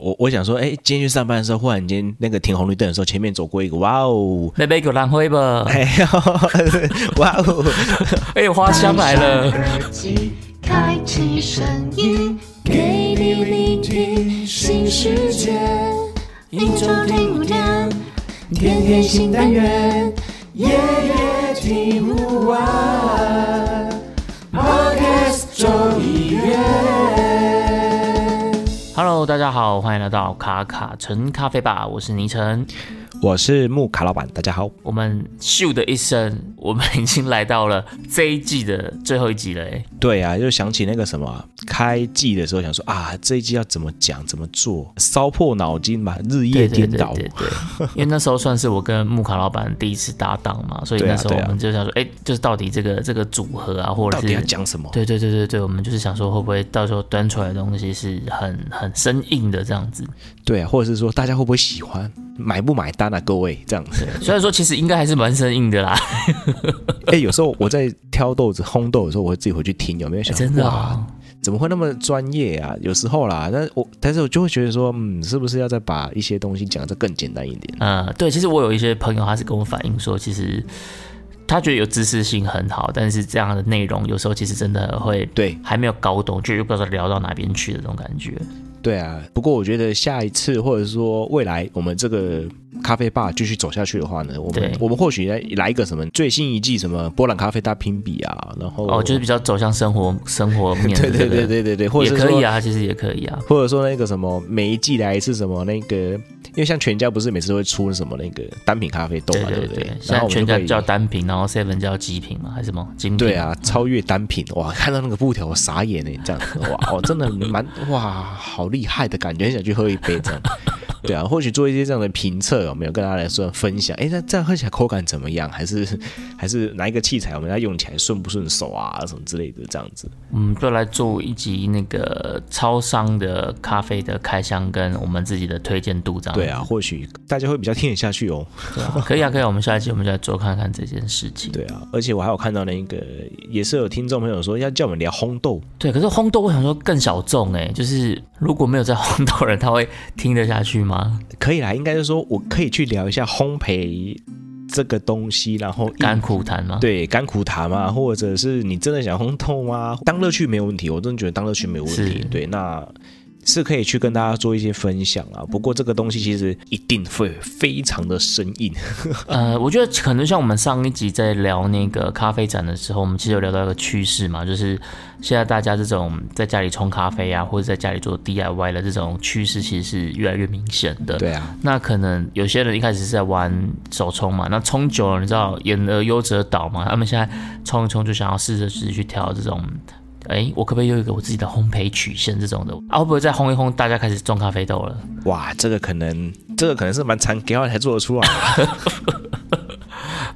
我我想说，哎，今天去上班的时候，忽然间那个停红绿灯的时候，前面走过一个，哇哦，那杯狗浪灰吧，哎呦，哇哦，哎呦，花香来了。耳机开启声音，给你聆听新世界。一周听五天，天天新单元，夜夜听不完。大家好，欢迎来到卡卡城咖啡吧，我是倪晨。我是木卡老板，大家好。我们咻的一声，我们已经来到了这一季的最后一集了，哎，对啊，就想起那个什么啊开季的时候，想说啊，这一季要怎么讲，怎么做，烧破脑筋吧，日夜颠倒。对对对对对因为那时候 算是我跟木卡老板第一次搭档嘛，所以那时候我们就想说，哎、就是到底这个这个组合啊，或者是到底要讲什么？对对对对对，我们就是想说，会不会到时候端出来的东西是很很生硬的这样子？对啊，或者是说大家会不会喜欢，买不买单啊？各位这样子。虽然说其实应该还是蛮生硬的啦，哎、有时候我在挑豆子、烘豆的时候，我会自己回去听，有没有想、真的哇啊、怎么会那么专业啊？有时候啦，但我但是我就会觉得说，嗯，是不是要再把一些东西讲得更简单一点？嗯，对，其实我有一些朋友，他是跟我反映说，其实他觉得有知识性很好，但是这样的内容有时候其实真的会对还没有搞懂，就又不知道聊到哪边去的这种感觉。对啊，不过我觉得下一次或者说未来我们这个咖啡吧继续走下去的话呢，我们我们或许来来一个什么最新一季什么波兰咖啡大评比啊，然后哦，就是比较走向生活生活面的 对对对对对对，或者也可以啊，其实也可以啊。或者说那个什么每一季来一次什么那个，因为像全家不是每次都会出什么那个单品咖啡豆嘛，对对不对？现在全家然后我们就可以叫单品，然后 Seven 叫极品嘛，还是什么精品？对啊，超越单品哇！看到那个布条我傻眼呢，这样子哇，哦，真的蛮哇，好厉害的感觉，很想去喝一杯这样。对啊，或许做一些这样的评测，有没有跟大家来说分享？哎，那这样喝起来口感怎么样？还是 还是哪一个器材我们要用起来顺不顺手啊？什么之类的这样子。我们就来做一集那个超商的咖啡的开箱跟我们自己的推荐度这样。对啊，，或许大家会比较听得下去哦。对啊，可以啊，可以啊。我们下一期我们就来做看看这件事情。对啊，而且我还有看到那个，也是有听众朋友说要叫我们聊烘豆，对，可是烘豆我想说更小众哎，就是如果没有在烘豆的人，他会听得下去吗？可以啦，应该是说我可以去聊一下烘焙这个东西，然后一甘苦谈吗？对甘苦谈嘛，或者是你真的想烘豆吗？当乐趣没有问题，我真的觉得当乐趣没有问题。对，那是可以去跟大家做一些分享啊。不过这个东西其实一定会非常的生硬。呃，我觉得可能像我们上一集在聊那个咖啡展的时候，我们其实有聊到一个趋势嘛，就是现在大家这种在家里冲咖啡啊，或者在家里做 DIY 的这种趋势，其实是越来越明显的。对啊，那可能有些人一开始是在玩手冲嘛，那冲久了，你知道演而优则导嘛，他们现在冲一冲就想要试着是去调这种。哎，我可不可以有一个我自己的烘焙曲线这种的？啊，会不会再烘一烘，大家开始种咖啡豆了？哇，这个可能这个可能是蛮残给才做得出来的。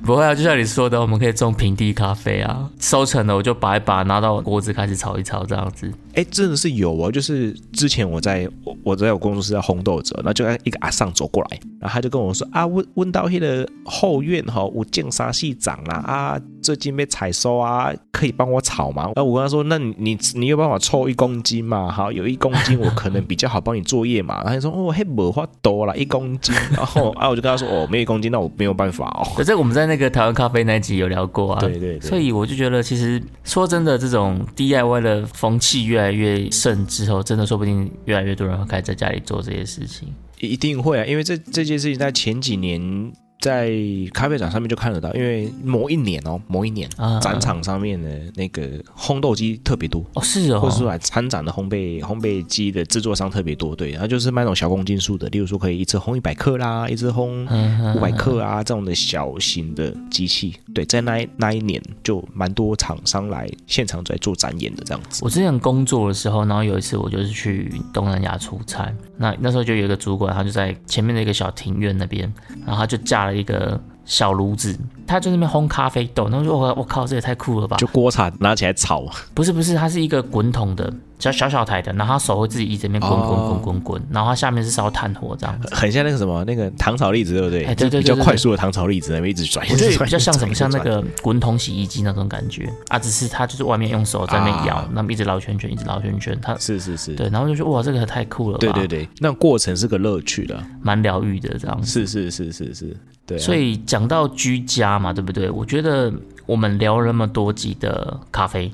不会啊，就像你说的，我们可以种平地咖啡啊，收成了我就把一把，拿到锅子开始炒一炒这样子。哎，真的是有哦，就是之前我在我我在我工作室在烘豆子，然后就一个阿上走过来，然后他就跟我说啊，问问到那个后院哈、有建沙系长啦啊，最近被采收啊，可以帮我炒吗？然后我跟他说，那你你你有办法凑一公斤吗？好，有一公斤我可能比较好帮你作业嘛。然后他就说哦，嘿，没法多啦，一公斤。然后啊，我就跟他说哦，没有一公斤，那我没有办法哦。可是我们在那个台湾咖啡那一集有聊过啊，对对对所以我就觉得，其实说真的，这种 DIY 的风气越来越盛之后，真的说不定越来越多人会开始在家里做这些事情。一定会啊，因为这这件事情在前几年在咖啡展上面就看得到，因为某一年哦，某一年啊展场上面的那个烘豆机特别多。哦，是哦，或者说来参展的烘焙烘焙机的制作商特别多，对，然后就是卖那种小公斤数的，例如说可以一次烘一百克啦，一次烘嗯五百克啊这种的小型的机器，对，在那一那一年就蛮多厂商来现场在做展演的这样子。我之前工作的时候，然后有一次我就是去东南亚出差，那那时候就有一个主管，他就在前面的一个小庭院那边，然后他就架了一个小炉子，他他就在那边烘咖啡豆，然后说我我靠，这也太酷了吧！就锅铲拿起来炒，不是不是，它是一个滚筒的，小小小台的，然后他手会自己一直在那边滚滚哦。滚滚滚，然后它下面是烧炭火这样子。很像那个什么那个糖炒栗子，对不对？哎对对就比较快速的糖炒栗子，那边一直转，我觉得一直转比较像什么，像那转。个滚筒洗衣机那种感觉啊，只是它就是外面用手在那边摇啊，那么一直绕圈圈，一直绕圈圈，它是是是，对，然后就觉得哇，这个太酷了吧，对对对，那过程是个乐趣的，蛮疗愈的这样子。是是是是是，所以讲到居家嘛，对不对？我觉得我们聊那么多集的咖啡，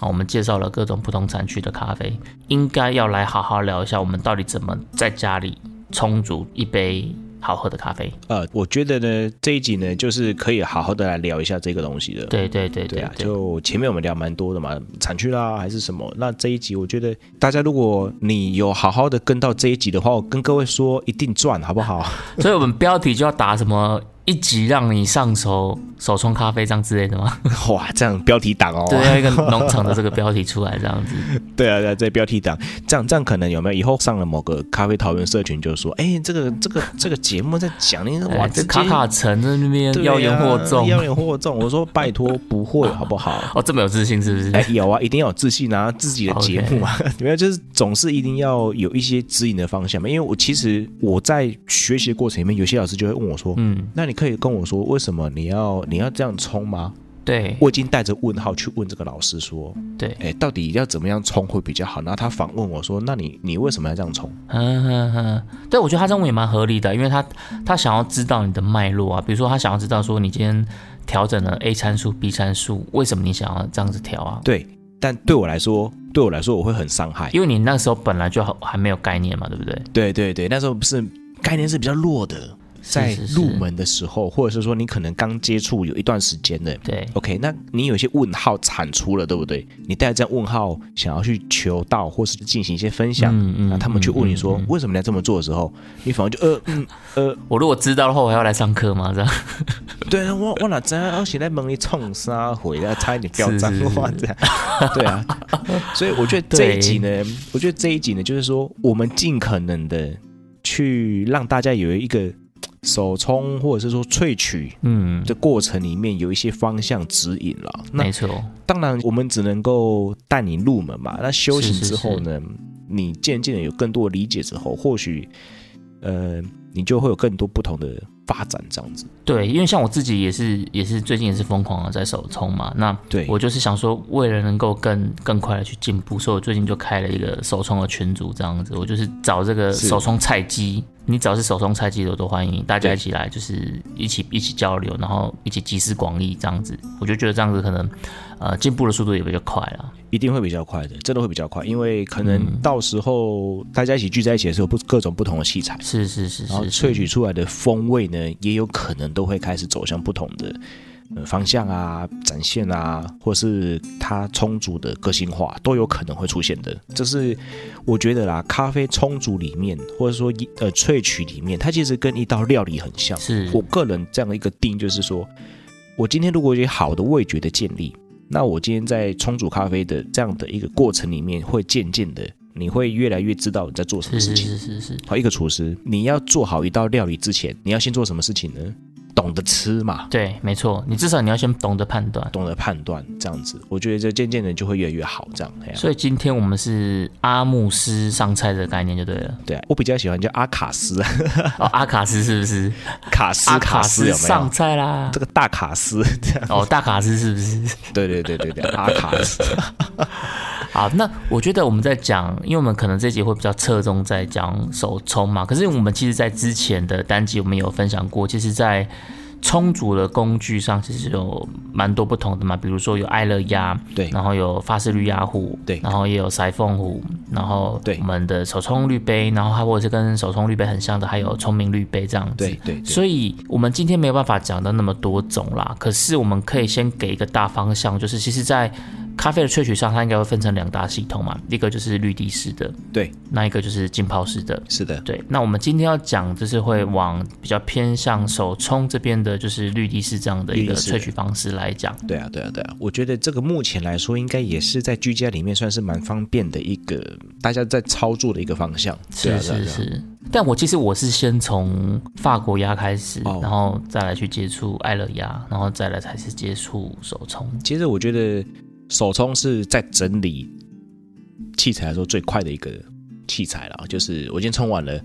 啊，我们介绍了各种不同产区的咖啡，应该要来好好聊一下，我们到底怎么在家里充足一杯好喝的咖啡。呃，我觉得呢这一集呢，就是可以好好的来聊一下这个东西的。对对对对啊，就前面我们聊蛮多的嘛，产区啦还是什么。那这一集我觉得大家如果你有好好的跟到这一集的话，我跟各位说一定赚，好不好？所以我们标题就要打什么一集让你上手手冲咖啡这样之类的吗？哇，这样标题党哦。对，要一个农场的这个标题出来这样子。对啊，对啊，这标题党，这样这样可能有没有以后上了某个咖啡讨论社群，就说，哎，这个这个这个节目在讲那个哇，哎，这卡卡城在那边对啊妖言惑众，妖言惑众。我说拜托，不会 好不好？哦，这么有自信是不是？哎，有啊，一定要有自信啊，自己的节目嘛，没有，就是总是一定要有一些指引的方向嘛。因为我其实我在学习的过程里面，有些老师就会问我说，嗯，那你可以跟我说，为什么你要你要这样冲吗？对我已经带着问号去问这个老师说，对，哎，到底要怎么样冲会比较好？然后他反问我说，那你你为什么要这样冲？嗯哼哼，对，我觉得他这样问也蛮合理的，因为他他想要知道你的脉络啊，比如说他想要知道说你今天调整了 A 参数、B 参数，为什么你想要这样子调啊？对，但对我来说，对我来说我会很伤害。因为你那时候本来就还没有概念嘛，对不对？对对对，那时候不是概念是比较弱的，在入门的时候，或者是说你可能刚接触有一段时间的。对。OK，那你有一些问号产出了，对不对？你带着这样问号想要去求道，或是进行一些分享，嗯嗯那他们去问你说、为什么你要这么做的时候，你反而就呃嗯呃，我如果知道的话，我还要来上课吗？这样。对啊，我我哪知道，我现在门里冲杀回来，差一点飙是脏话这样，对啊，所以我觉得这一集呢，我觉得这一集呢，就是说我们尽可能的去让大家有一个手冲或者是说萃取嗯，的过程里面有一些方向指引了。那没错，当然，我们只能够带你入门嘛。那修行之后呢，你渐渐的有更多的理解之后，或许呃，你就会有更多不同的发展，这样子。对，因为像我自己也是也是最近也是疯狂的在手冲嘛，那对，我就是想说，为了能够更更快的去进步，所以我最近就开了一个手冲的群组，这样子，我就是找这个是。手冲菜鸡，你只要是手冲菜鸡的，我都欢迎大家一起来，就是一起一起交流，然后一起集思广益这样子，我就觉得这样子可能呃进步的速度也比较快啦。一定会比较快的，真的会比较快，因为可能嗯到时候大家一起聚在一起的时候，不各种不同的器材，是是是然后是是，萃取出来的风味呢，也有可能都会开始走向不同的。呃，方向啊，展现啊，或是它充足的个性化，都有可能会出现的。这是我觉得啦，咖啡充足里面，或者说一呃萃取里面，它其实跟一道料理很像。是我个人这样的一个定义就是说，我今天如果有好的味觉的建立，那我今天在冲煮咖啡的这样的一个过程里面，会渐渐的，你会越来越知道你在做什么是是事情。是是是，好，一个厨师，你要做好一道料理之前，你要先做什么事情呢？懂得吃嘛，对，没错，你至少你要先懂得判断。懂得判断，这样子，我觉得这渐渐的就会越来越好。这样，所以今天我们是阿牧师上菜的概念就对了。对啊，我比较喜欢叫阿卡斯，哦，阿卡斯是不是？卡斯阿卡斯有没上？菜啦这。个大卡斯，这样，哦，大卡斯是不是？对对对对对，阿卡斯，好，那我觉得我们在讲，因为我们可能这集会比较侧重在讲手冲嘛，可是我们其实在之前的单集我们有分享过，其实，在冲煮的工具上其实有蛮多不同的嘛，比如说有爱乐压，对。然后有发式绿压壶，对。然后也有塞缝壶，然后对我们的手冲滤杯，然后还或者是跟手冲滤杯很像的，还有聪明滤杯这样子。对对对，所以我们今天没有办法讲到那么多种啦，可是我们可以先给一个大方向，就是其实，在咖啡的萃取上，它应该会分成两大系统嘛，一个就是绿地式的，对，那一个就是浸泡式的。是的，对，那我们今天要讲就是会往比较偏向手冲这边的，就是绿地式这样的一个萃取方式来讲。对啊，对啊，对啊，我觉得这个目前来说，应该也是在居家里面算是蛮方便的一个大家在操作的一个方向。是啊啊是是，但我其实我是先从法国鸭开始，哦然后再来去接触爱乐鸭，然后再来才是接触手冲。其实我觉得手冲是在整理器材来说最快的一个器材了，就是我今天冲完了，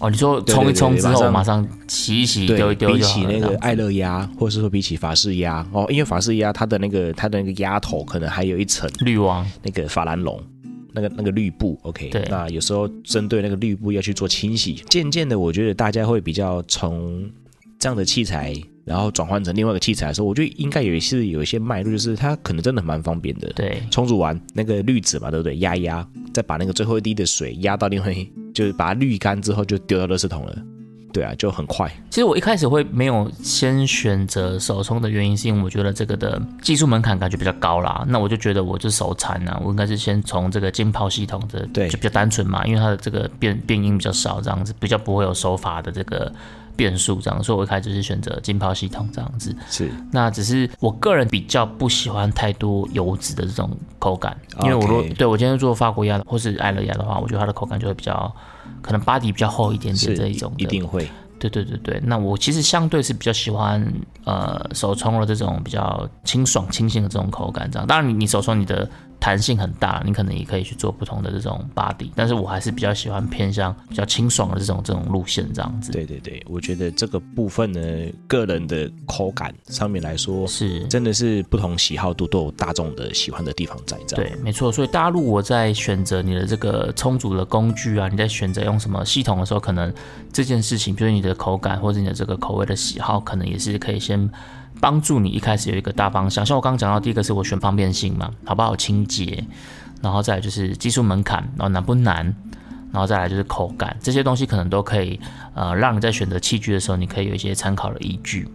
哦，你说对冲一冲之后，马上洗一洗，丢对一丢比起那个爱乐鸭，或者是说比起法式鸭哦，因为法式鸭它的那个它的那个鸭头可能还有一层滤网，那个法兰绒。那个那个绿布，OK，对那有时候针对那个绿布要去做清洗，渐渐的，我觉得大家会比较从这样的器材，然后转换成另外一个器材的时候，我觉得应该也是有一些脉络，就是它可能真的蛮方便的。对，冲煮完那个滤纸嘛，对不对？压一压，再把那个最后一滴的水压到另外，就是把它滤干之后就丢到垃圾桶了。对啊，就很快。其实我一开始会没有先选择手冲的原因，是因为我觉得这个的技术门槛感觉比较高啦。那我就觉得我就手残啊，我应该是先从这个浸泡系统的，对就比较单纯嘛，因为它的这个变变音比较少，这样子比较不会有手法的这个变数，这样，所以我一开始就是选择浸泡系统这样子。是那只是我个人比较不喜欢太多油脂的这种口感，因为我如果对我今天做法国鸭或是爱乐鸭的话，我觉得它的口感就会比较可能巴底比较厚一点点这一种的一定会。对对对对，那我其实相对是比较喜欢呃手冲的这种比较清爽清新的这种口感，这样。当然你你手冲你的弹性很大，你可能也可以去做不同的这种 body，但是我还是比较喜欢偏向比较清爽的这种这种路线这样子。对对对，我觉得这个部分呢，个人的口感上面来说，是。真的是不同喜好度都有大众的喜欢的地方在。这样对，没错。所以大家如果在选择你的这个充足的工具啊，你在选择用什么系统的时候，可能这件事情，比如你的口感或者你的这个口味的喜好，可能也是可以先帮助你一开始有一个大方向。像我刚刚讲到，第一个是我选方便性嘛，好不好清洁，然后再来就是技术门槛，然后难不难，然后再来就是口感，这些东西可能都可以呃让你在选择器具的时候，你可以有一些参考的依据。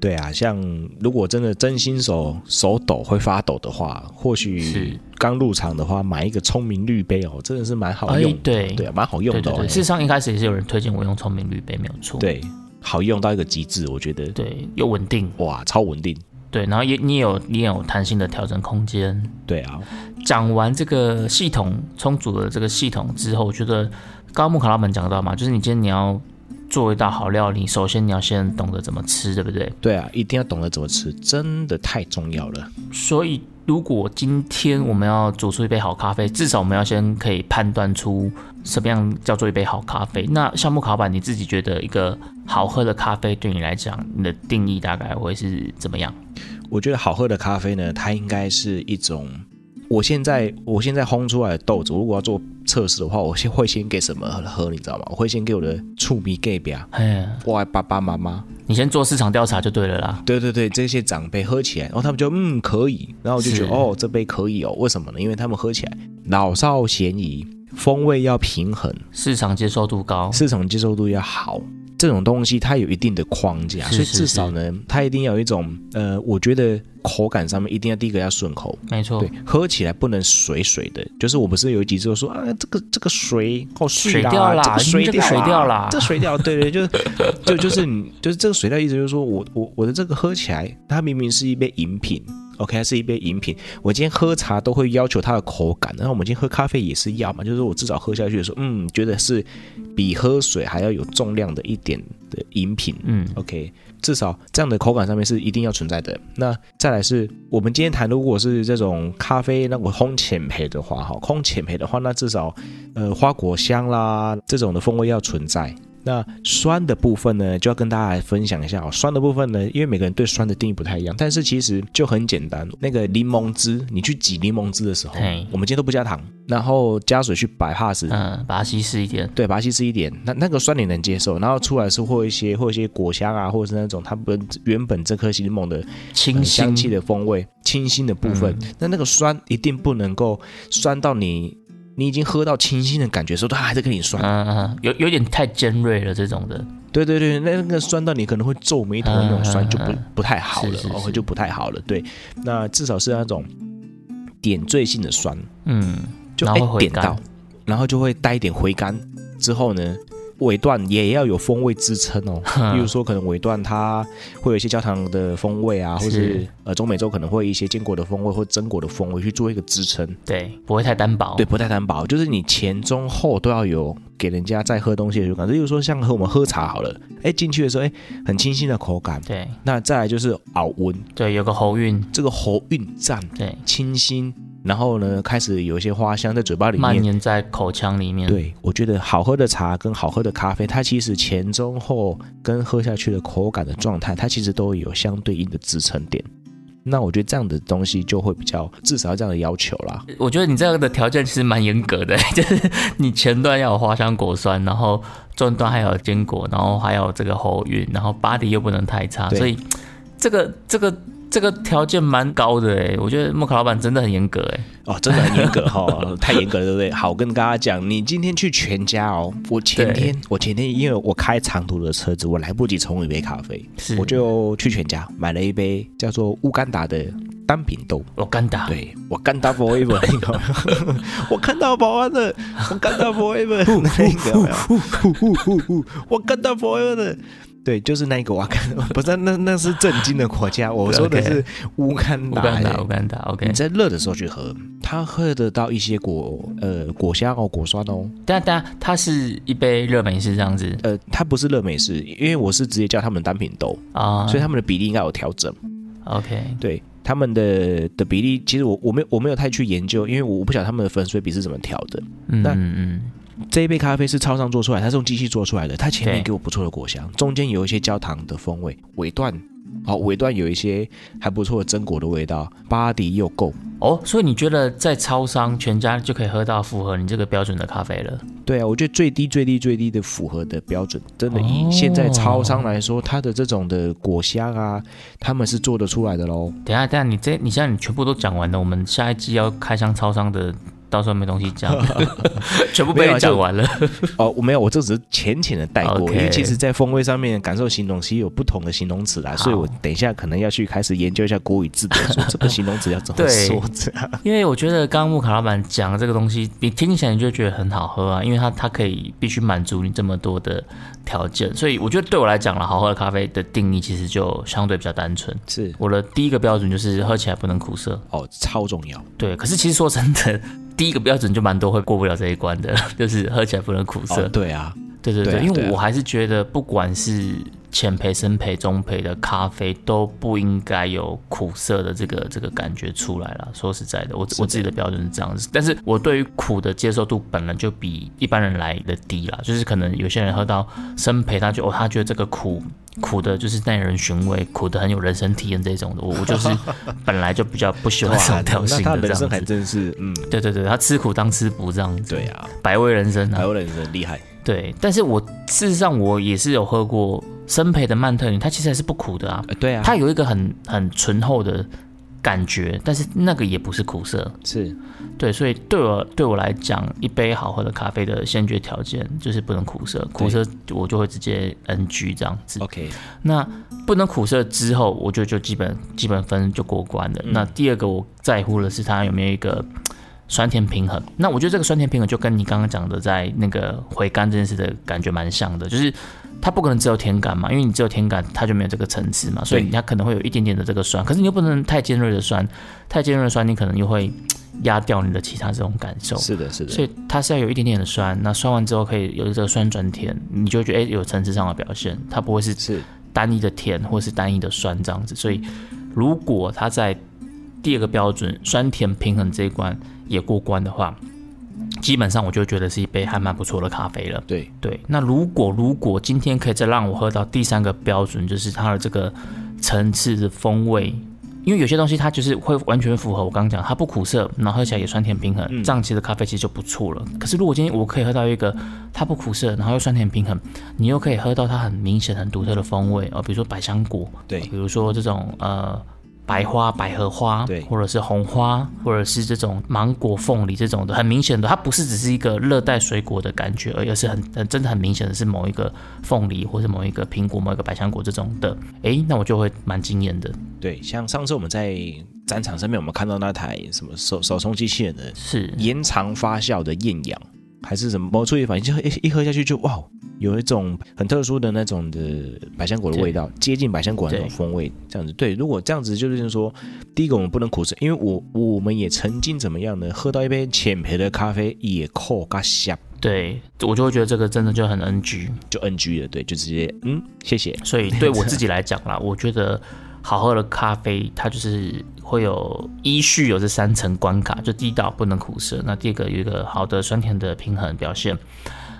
对啊，像如果真的真新手手抖会发抖的话，或是许刚入场的话，买一个聪明绿杯哦，真的是蛮好哎用的。对对啊，蛮好用的哦。对对对，事实上一开始也是有人推荐我用聪明滤杯，没有错。对，好用到一个极致，我觉得对，又稳定。哇，超稳定。对，然后也你也有你也有弹性的调整空间。对啊，讲完这个系统充足的这个系统之后，我觉得刚刚木卡拉门讲到嘛，就是你今天你要做一道好料理，首先你要先懂得怎么吃，对不对？对啊，一定要懂得怎么吃，真的太重要了。所以如果今天我们要煮出一杯好咖啡，至少我们要先可以判断出什么样叫做一杯好咖啡。那像木卡板，你自己觉得一个好喝的咖啡对你来讲，你的定义大概会是怎么样？我觉得好喝的咖啡呢，它应该是一种。我现在我现在烘出来的豆子，如果要做测试的话，我先会先给什么喝，你知道吗？我会先给我的醋迷 gay 表，哎，我爱爸爸妈妈，你先做市场调查就对了啦。对对对，这些长辈喝起来，然后他们就嗯可以，然后我就觉得哦这杯可以哦，为什么呢？因为他们喝起来老少咸宜，风味要平衡，市场接受度高，市场接受度要好。这种东西它有一定的框架，所以至少呢，它一定要有一种呃，我觉得口感上面一定要第一个要顺口，没错对，，喝起来不能水水的。就是我不是有一集就说啊，这个这个水好水啦这个水这个掉水掉啦这水掉，对对，就是就就是你就是这个水掉，意思就是说我我我的这个喝起来，它明明是一杯饮品。OK，它是一杯饮品。我今天喝茶都会要求它的口感，然后我们今天喝咖啡也是要嘛，就是我至少喝下去的时候，嗯，觉得是比喝水还要有重量的一点的饮品。嗯，OK，至少这样的口感上面是一定要存在的。那再来是我们今天谈，如果是这种咖啡那我烘浅焙的话，哈，烘浅焙的话，那至少呃花果香啦这种的风味要存在。那酸的部分呢，就要跟大家来分享一下哦。酸的部分呢，因为每个人对酸的定义不太一样，但是其实就很简单。那个柠檬汁，你去挤柠檬汁的时候，我们今天都不加糖，然后加水去摆 pass，嗯，把它稀释一点，对，把它稀释一点，那那个酸你能接受，然后出来是会有一些会有一些果香啊，或者是那种它本原本这颗柠檬的清香气的风味，清新的部分，嗯。那那个酸一定不能够酸到你你已经喝到清新的感觉的时候，它还在跟你酸。嗯嗯，有有点太尖锐了这种的，对对对，那那个酸到你可能会皱眉头的那种酸就不不太好了哦，就不太好了。对，那至少是那种点缀性的酸，嗯，就然后会回甘哎点到，然后就会带一点回甘。之后呢，尾段也要有风味支撑哦。比如说，可能尾段它会有一些焦糖的风味啊，或是是呃中美洲可能会有一些坚果的风味或榛果的风味去做一个支撑。对，不会太单薄。对，不太单薄，就是你前中后都要有给人家在喝东西的感觉。例如说，像和我们喝茶好了，哎，进去的时候，哎，很清新的口感。对那再来就是熬温，对，有个喉韵，这个喉韵赞，对，清新，然后呢，开始有一些花香在嘴巴里面蔓。延在口腔里面。，对，我觉得好喝的茶跟好喝的咖啡，它其实前中后跟喝下去的口感的状态，它其实都有相对应的支撑点。那我觉得这样的东西就会比较，至少要这样的要求啦。我觉得你这样的条件其实蛮严格的，就是你前段要有花香果酸，然后中段还有坚果，然后还有这个喉韵，然后 body 又不能太差，所以这个这个这个条件蛮高的哎，我觉得莫卡老板真的很严格哎。哦，真的很严格 哈、太严格了，对不对？好，我跟大家讲，你今天去全家哦，我前天我前天因为我开长途的车子，我来不及冲一杯咖啡，我就去全家买了一杯叫做乌干达的单品豆。我干达，对，我干达 forever 那个，我看到保安的，我干达 forever 那个有没有？我干达 forever 的，对，就是那个我看，不是那那是震惊的国家，我说的是 乌干达、乌干达，OK 你。在热的时候去喝，它喝得到一些果呃果香哦，果酸哦。但但它是一杯热美式这样子呃，它不是热美式，因为我是直接叫他们单品豆，啊，所以他们的比例应该有调整。OK 对他们的的比例，其实我我没有我没有太去研究，因为我不晓得他们的粉水比是怎么调的。嗯嗯，这一杯咖啡是超商做出来，它是用机器做出来的，它前面给我不错的果香，中间有一些焦糖的风味，尾段。好，尾段有一些还不错的榛果的味道，巴迪又够，哦，所以你觉得在超商全家就可以喝到符合你这个标准的咖啡了？对啊，我觉得最低最低最低的符合的标准，真的以哦现在超商来说，它的这种的果香啊，他们是做得出来的喽。等一下，等一下，你这你现在你全部都讲完了，我们下一季要开箱超商的，到时候没东西讲，全部被你讲完了。哦，我没有，我这只是浅浅的带过因为其实在风味上面感受形容其实有不同的形容词啦，所以我等一下可能要去开始研究一下国语字典，说这个形容词要怎么对说这样。因为我觉得刚刚木卡老板讲的这个东西，你听起来你就觉得很好喝啊，因为它它可以必须满足你这么多的条件，所以我觉得对我来讲了，好喝的咖啡的定义其实就相对比较单纯。是我的第一个标准就是喝起来不能苦涩，哦，超重要。对。可是其实说真的，第一个标准就蛮多会过不了这一关的，就是喝起来不能苦涩。哦，对啊，对对对，因为我还是觉得，不管是浅培、深培、中培的咖啡，都不应该有苦涩的这个这个感觉出来了。说实在的，我我自己的标准是这样子，但是我对于苦的接受度本来就比一般人来的低啦。就是可能有些人喝到深焙，他就哦，他觉得这个苦苦的，就是耐人寻味，苦的很有人生体验这种的。我我就是本来就比较不喜欢这种调那性的这样子。真是，嗯，对对对，他吃苦当吃补这样子，对啊，百味人生啊百味人生厉害。对，但是我事实上我也是有喝过生培的曼特宁，它其实还是不苦的啊，呃对啊，它有一个很很醇厚的感觉，但是那个也不是苦涩。是对，所以对我对我来讲，一杯好喝的咖啡的先决条件就是不能苦涩，苦涩我就会直接 NG 这样子。OK，那不能苦涩之后，我就就基本基本分就过关了。嗯那第二个我在乎的是它有没有一个酸甜平衡。那我觉得这个酸甜平衡就跟你刚刚讲的在那个回甘这件事的感觉蛮像的，就是它不可能只有甜感嘛，因为你只有甜感，它就没有这个层次嘛，所以它可能会有一点点的这个酸，可是你又不能太尖锐的酸，太尖锐的酸你可能又会 压掉你的其他这种感受。是的，是的，所以它是要有一点点的酸，那酸完之后可以有这个酸转甜，你就会觉得哎、有层次上的表现，它不会是是。单一的甜或是单一的酸这样子。所以如果它在第二个标准酸甜平衡这一关也过关的话，基本上我就觉得是一杯还蛮不错的咖啡了。对，对，那如果如果今天可以再让我喝到第三个标准，就是它的这个层次的风味。因为有些东西它就是会完全符合我刚刚讲，它不苦涩，然后喝起来也酸甜平衡，嗯这样其实咖啡其实就不错了。可是如果今天我可以喝到一个它不苦涩，然后又酸甜平衡，你又可以喝到它很明显、很独特的风味哦，比如说百香果，对比如说这种呃白花、百合花，对。或者是红花，或者是这种芒果、凤梨这种的，很明显的，它不是只是一个热带水果的感觉，而是很很真的很明显的是某一个凤梨，或是某一个苹果、某一个百香果这种的，诶，那我就会蛮惊艳的。对，像上次我们在展场上面，我们看到那台什么手手冲机器人的是，延长发酵的艳阳，还是什么某处理反应，就一一喝下去就哇，有一种很特殊的那种的百香果的味道，接近百香果的那种对风味，这样子。对，如果这样子就是说，第一个我们不能苦涩，因为我我们也曾经怎么样呢？喝到一杯浅焙的咖啡也扣嘎香对我就会觉得这个真的就很 NG。就 NG 了，对，就直接嗯谢谢。所以对我自己来讲啦，我觉得好喝的咖啡，它就是会有依序有这三层关卡，就第一道不能苦涩，那第二个有一个好的酸甜的平衡表现。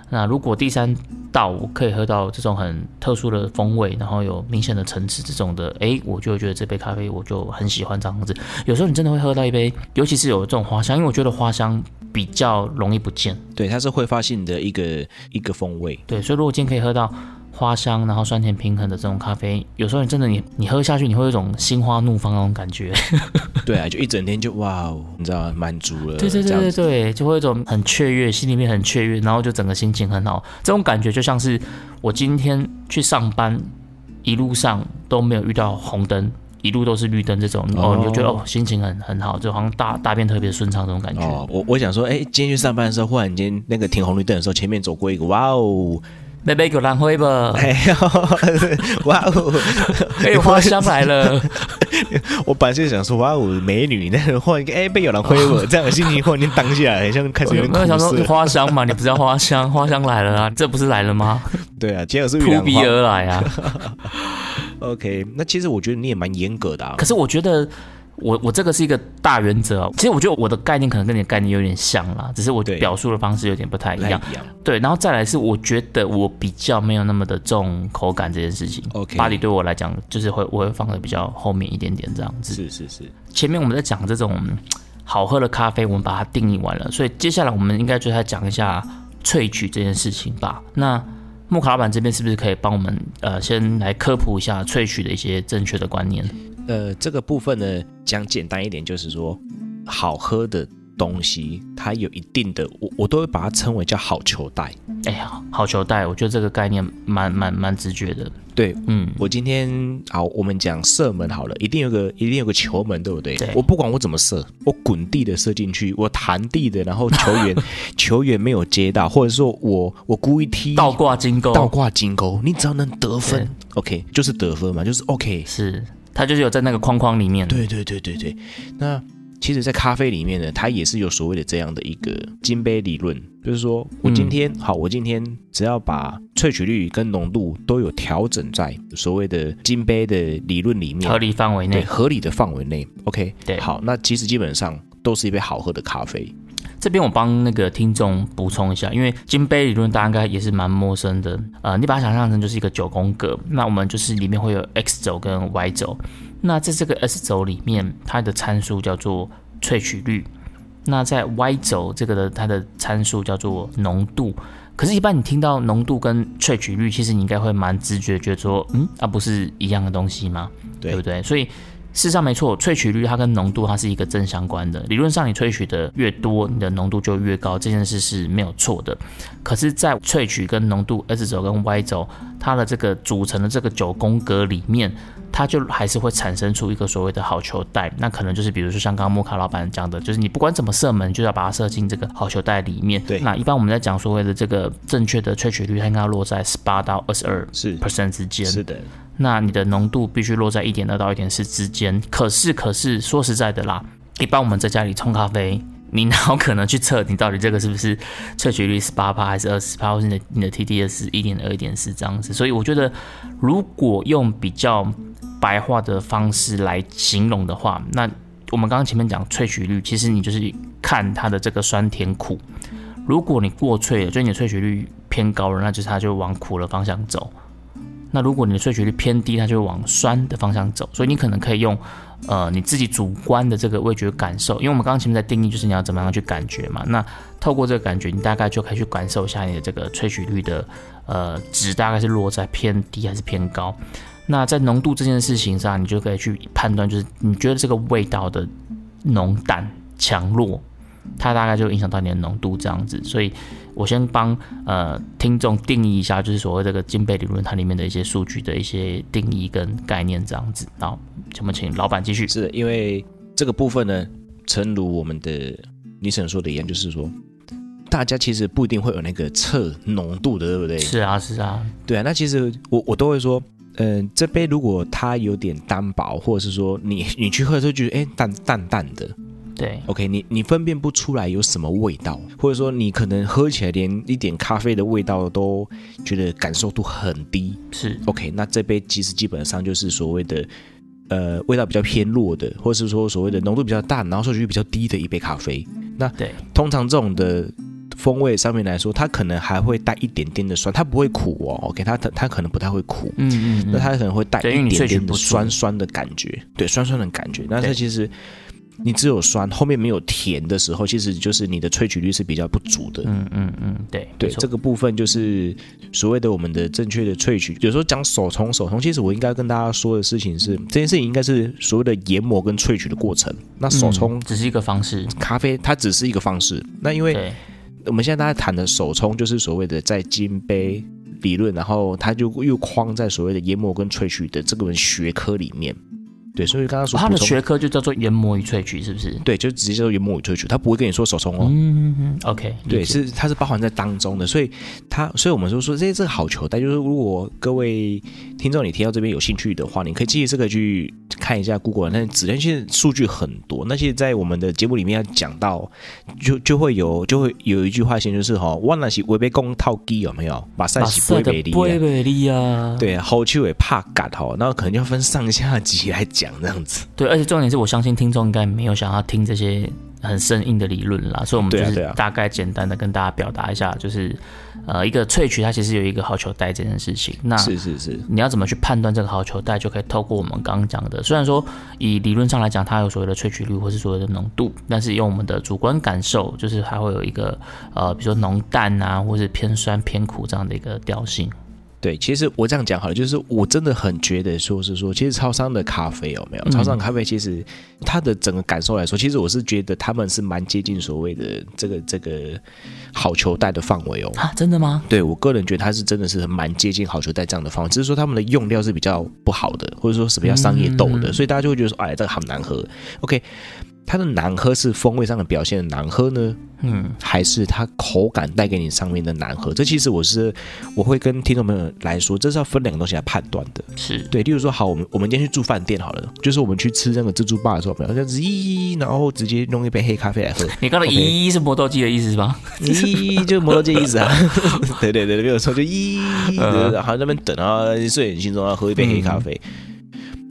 那如果第三道我可以喝到这种很特殊的风味，然后有明显的层次这种的，诶，我就觉得这杯咖啡我就很喜欢这样子。有时候你真的会喝到一杯，尤其是有这种花香，因为我觉得花香比较容易不见。对，它是挥发性的一个一个风味，对，所以如果今天可以喝到花香，然后酸甜平衡的这种咖啡，有时候你真的你你喝下去，你会有一种心花怒放那种感觉。对啊，就一整天就哇哦，你知道满足了，对对对对对，就会有一种很雀跃，心里面很雀跃，然后就整个心情很好。这种感觉就像是我今天去上班，一路上都没有遇到红灯。一路都是绿灯，这种哦，你就觉得哦，心情很很好，就好像大大便特别顺畅这种感觉。哦，我我想说，哎，今天去上班的时候，忽然间那个停红绿灯的时候，前面走过一个，哇哦，妹妹给我蓝灰吧，哎呦，哇哦，哎，花香来了。我本来就想说，哇哦，美女，那换一个哎被有人挥我，这样的心情忽然间当下，很像开始有点我有想说。花香嘛，你不是要花香，花香来了啊，这不是来了吗？对啊，结果是玉扑鼻。而来啊！OK，那其实我觉得你也蛮严格的啊可。是我觉得我我这个是一个大原则哦。其实我觉得我的概念可能跟你的概念有点像啦，只是我表述的方式有点不太一样。对，然后再来是我觉得我比较没有那么的重口感这件事情。OK 巴黎对我来讲就是会我会放的比较后面一点点这样子。是是是，前面我们在讲这种嗯好喝的咖啡，我们把它定义完了，所以接下来我们应该就来讲一下萃取这件事情吧。那木卡老板这边是不是可以帮我们呃先来科普一下萃取的一些正确的观念？呃，这个部分呢，讲简单一点，就是说，好喝的东西，它有一定的，我我都会把它称为叫好球带。哎呀，好球带，我觉得这个概念蛮蛮蛮直觉的。对嗯，我今天好，我们讲射门好了，一定有个一定有个球门，对不对？对我不管我怎么射，我滚地的射进去，我弹地的，然后球员 球员没有接到，或者说我我故意踢倒挂金钩，倒挂金钩，你只要能得分，OK，就是得分嘛，就是 OK。是它就是有在那个框框里面。对对对对对，那其实，在咖啡里面呢，它也是有所谓的这样的一个金杯理论，就是说我今天、好，我今天只要把萃取率跟浓度都有调整在所谓的金杯的理论里面，合理范围对内。合理的范围内，OK，对好，那其实基本上都是一杯好喝的咖啡，这边我帮那个听众补充一下，因为金杯理论大家应该也是蛮陌生的。呃，你把它想象成就是一个九宫格，那我们就是里面会有 x 轴跟 y 轴。那在这个 s 轴里面，它的参数叫做萃取率；那在 y 轴这个的它的参数叫做浓度。可是，一般你听到浓度跟萃取率，其实你应该会蛮直觉觉得说，嗯，啊，不是一样的东西吗？对对不对？所以事实上没错，萃取率它跟浓度它是一个正相关的。理论上，你萃取的越多，你的浓度就越高，这件事是没有错的。可是，在萃取跟浓度 x 轴跟 y 轴它的这个组成的这个九宫格里面，它就还是会产生出一个所谓的好球带。那可能就是比如说像刚刚莫卡老板讲的，就是你不管怎么射门，就要把它射进这个好球带里面。对那一般我们在讲所谓的这个正确的萃取率，它应该要落在十八到二十二是 percent 之间。是的，那你的浓度必须落在一点二到一点四之间。可是，可是说实在的啦，一般我们在家里冲咖啡，你哪有可能去测你到底这个是不是萃取率十八帕还是二十帕，或是你的你的 TDS 一点二、一点四这样子？所以我觉得，如果用比较白话的方式来形容的话，那我们刚刚前面讲萃取率，其实你就是看它的这个酸甜苦。如果你过萃了，就你的萃取率偏高了，那就是它就往苦的方向走。那如果你的萃取率偏低，它就往酸的方向走。所以你可能可以用，呃，你自己主观的这个味觉感受，因为我们刚刚前面在定义就是你要怎么样去感觉嘛。那透过这个感觉，你大概就可以去感受一下你的这个萃取率的呃值大概是落在偏低还是偏高。那在浓度这件事情上，你就可以去判断，就是你觉得这个味道的浓淡强弱，它大概就影响到你的浓度这样子。所以我先帮呃听众定义一下，就是所谓这个金贝理论它里面的一些数据的一些定义跟概念这样子。好，我们请老板继续。是的，因为这个部分呢，诚如我们的尼森说的一样，就是说，大家其实不一定会有那个测浓度的，对不对？是啊，是啊，对啊。那其实我我都会说，嗯、这杯如果它有点单薄，或者是说你 你去喝的时候觉得哎淡淡淡的。对，，OK，你你分辨不出来有什么味道，或者说你可能喝起来连一点咖啡的味道都觉得感受度很低，是。OK，那这杯其实基本上就是所谓的呃味道比较偏弱的，或者是说所谓的浓度比较淡，然后摄取率比较低的一杯咖啡。那对，通常这种的风味上面来说，它可能还会带一点点的酸，它不会苦哦。OK，它它它可能不太会苦，嗯嗯嗯，那它可能会带一点点的酸酸的感觉，对，酸酸的感觉。那它其实你只有酸，后面没有甜的时候，其实就是你的萃取率是比较不足的。嗯嗯嗯，对，对，这个部分就是所谓的我们的正确的萃取。有时候讲手冲，手冲其实我应该跟大家说的事情是，这件事情应该是所谓的研磨跟萃取的过程。那手冲嗯只是一个方式，咖啡它只是一个方式。那因为对，我们现在大家谈的首冲，就是所谓的在金杯理论，然后它就又框在所谓的研磨跟萃取的这个学科里面。对，所以刚刚说他的学科就叫做研磨与萃取，是不是？对，就直接叫做研磨与萃取，他不会跟你说手冲哦。嗯嗯嗯，OK，对，是它是包含在当中的，所以它，所以我们就说这这个好球带，就是如果各位听众你听到这边有兴趣的话，你可以记这个去看一下 Google，那质量现在数据很多，那些在我们的节目里面要讲到，就就会有就会有一句话先就是哈，万那是违背公套机有没有？把赛马是赛的不会不美丽啊，对，后期也怕赶哈，然后可能要分上下级来讲这样子。对，而且重点是我相信听众应该没有想要听这些很生硬的理论啦，所以我们就是大概简单的跟大家表达一下，就是呃一个萃取它其实有一个好球带这件事情，那是是是，你要怎么去判断这个好球带，就可以透过我们刚刚讲的，虽然说以理论上来讲，它有所谓的萃取率或是所谓的浓度，但是用我们的主观感受，就是它会有一个呃，比如说浓淡啊，或是偏酸偏苦这样的一个调性。对，其实我这样讲好了，就是我真的很觉得说是说，其实超商的咖啡有没有？嗯超商咖啡其实它的整个感受来说，其实我是觉得他们是蛮接近所谓的这个这个好球带的范围哦。啊，真的吗？对我个人觉得它是真的是蛮接近好球带这样的范围，只是说他们的用料是比较不好的，或者说是比较商业豆的，嗯所以大家就会觉得说，哎，这个好难喝。OK，它的难喝是风味上的表现的难喝呢，嗯，还是它口感带给你上面的难喝？这其实我是我会跟听众朋友来说，这是要分两个东西来判断的。是对，例如说，好，我们我们今天去住饭店好了，就是我们去吃那个自助吧的时候，不要这样子咦，然后直接弄一杯黑咖啡来喝，你刚才咦是磨豆机的意思是吧？咦，就是磨豆机的意思啊，对对对，没有错，就咦，嗯然后在那边等啊，睡眼惺忪要喝一杯黑咖啡。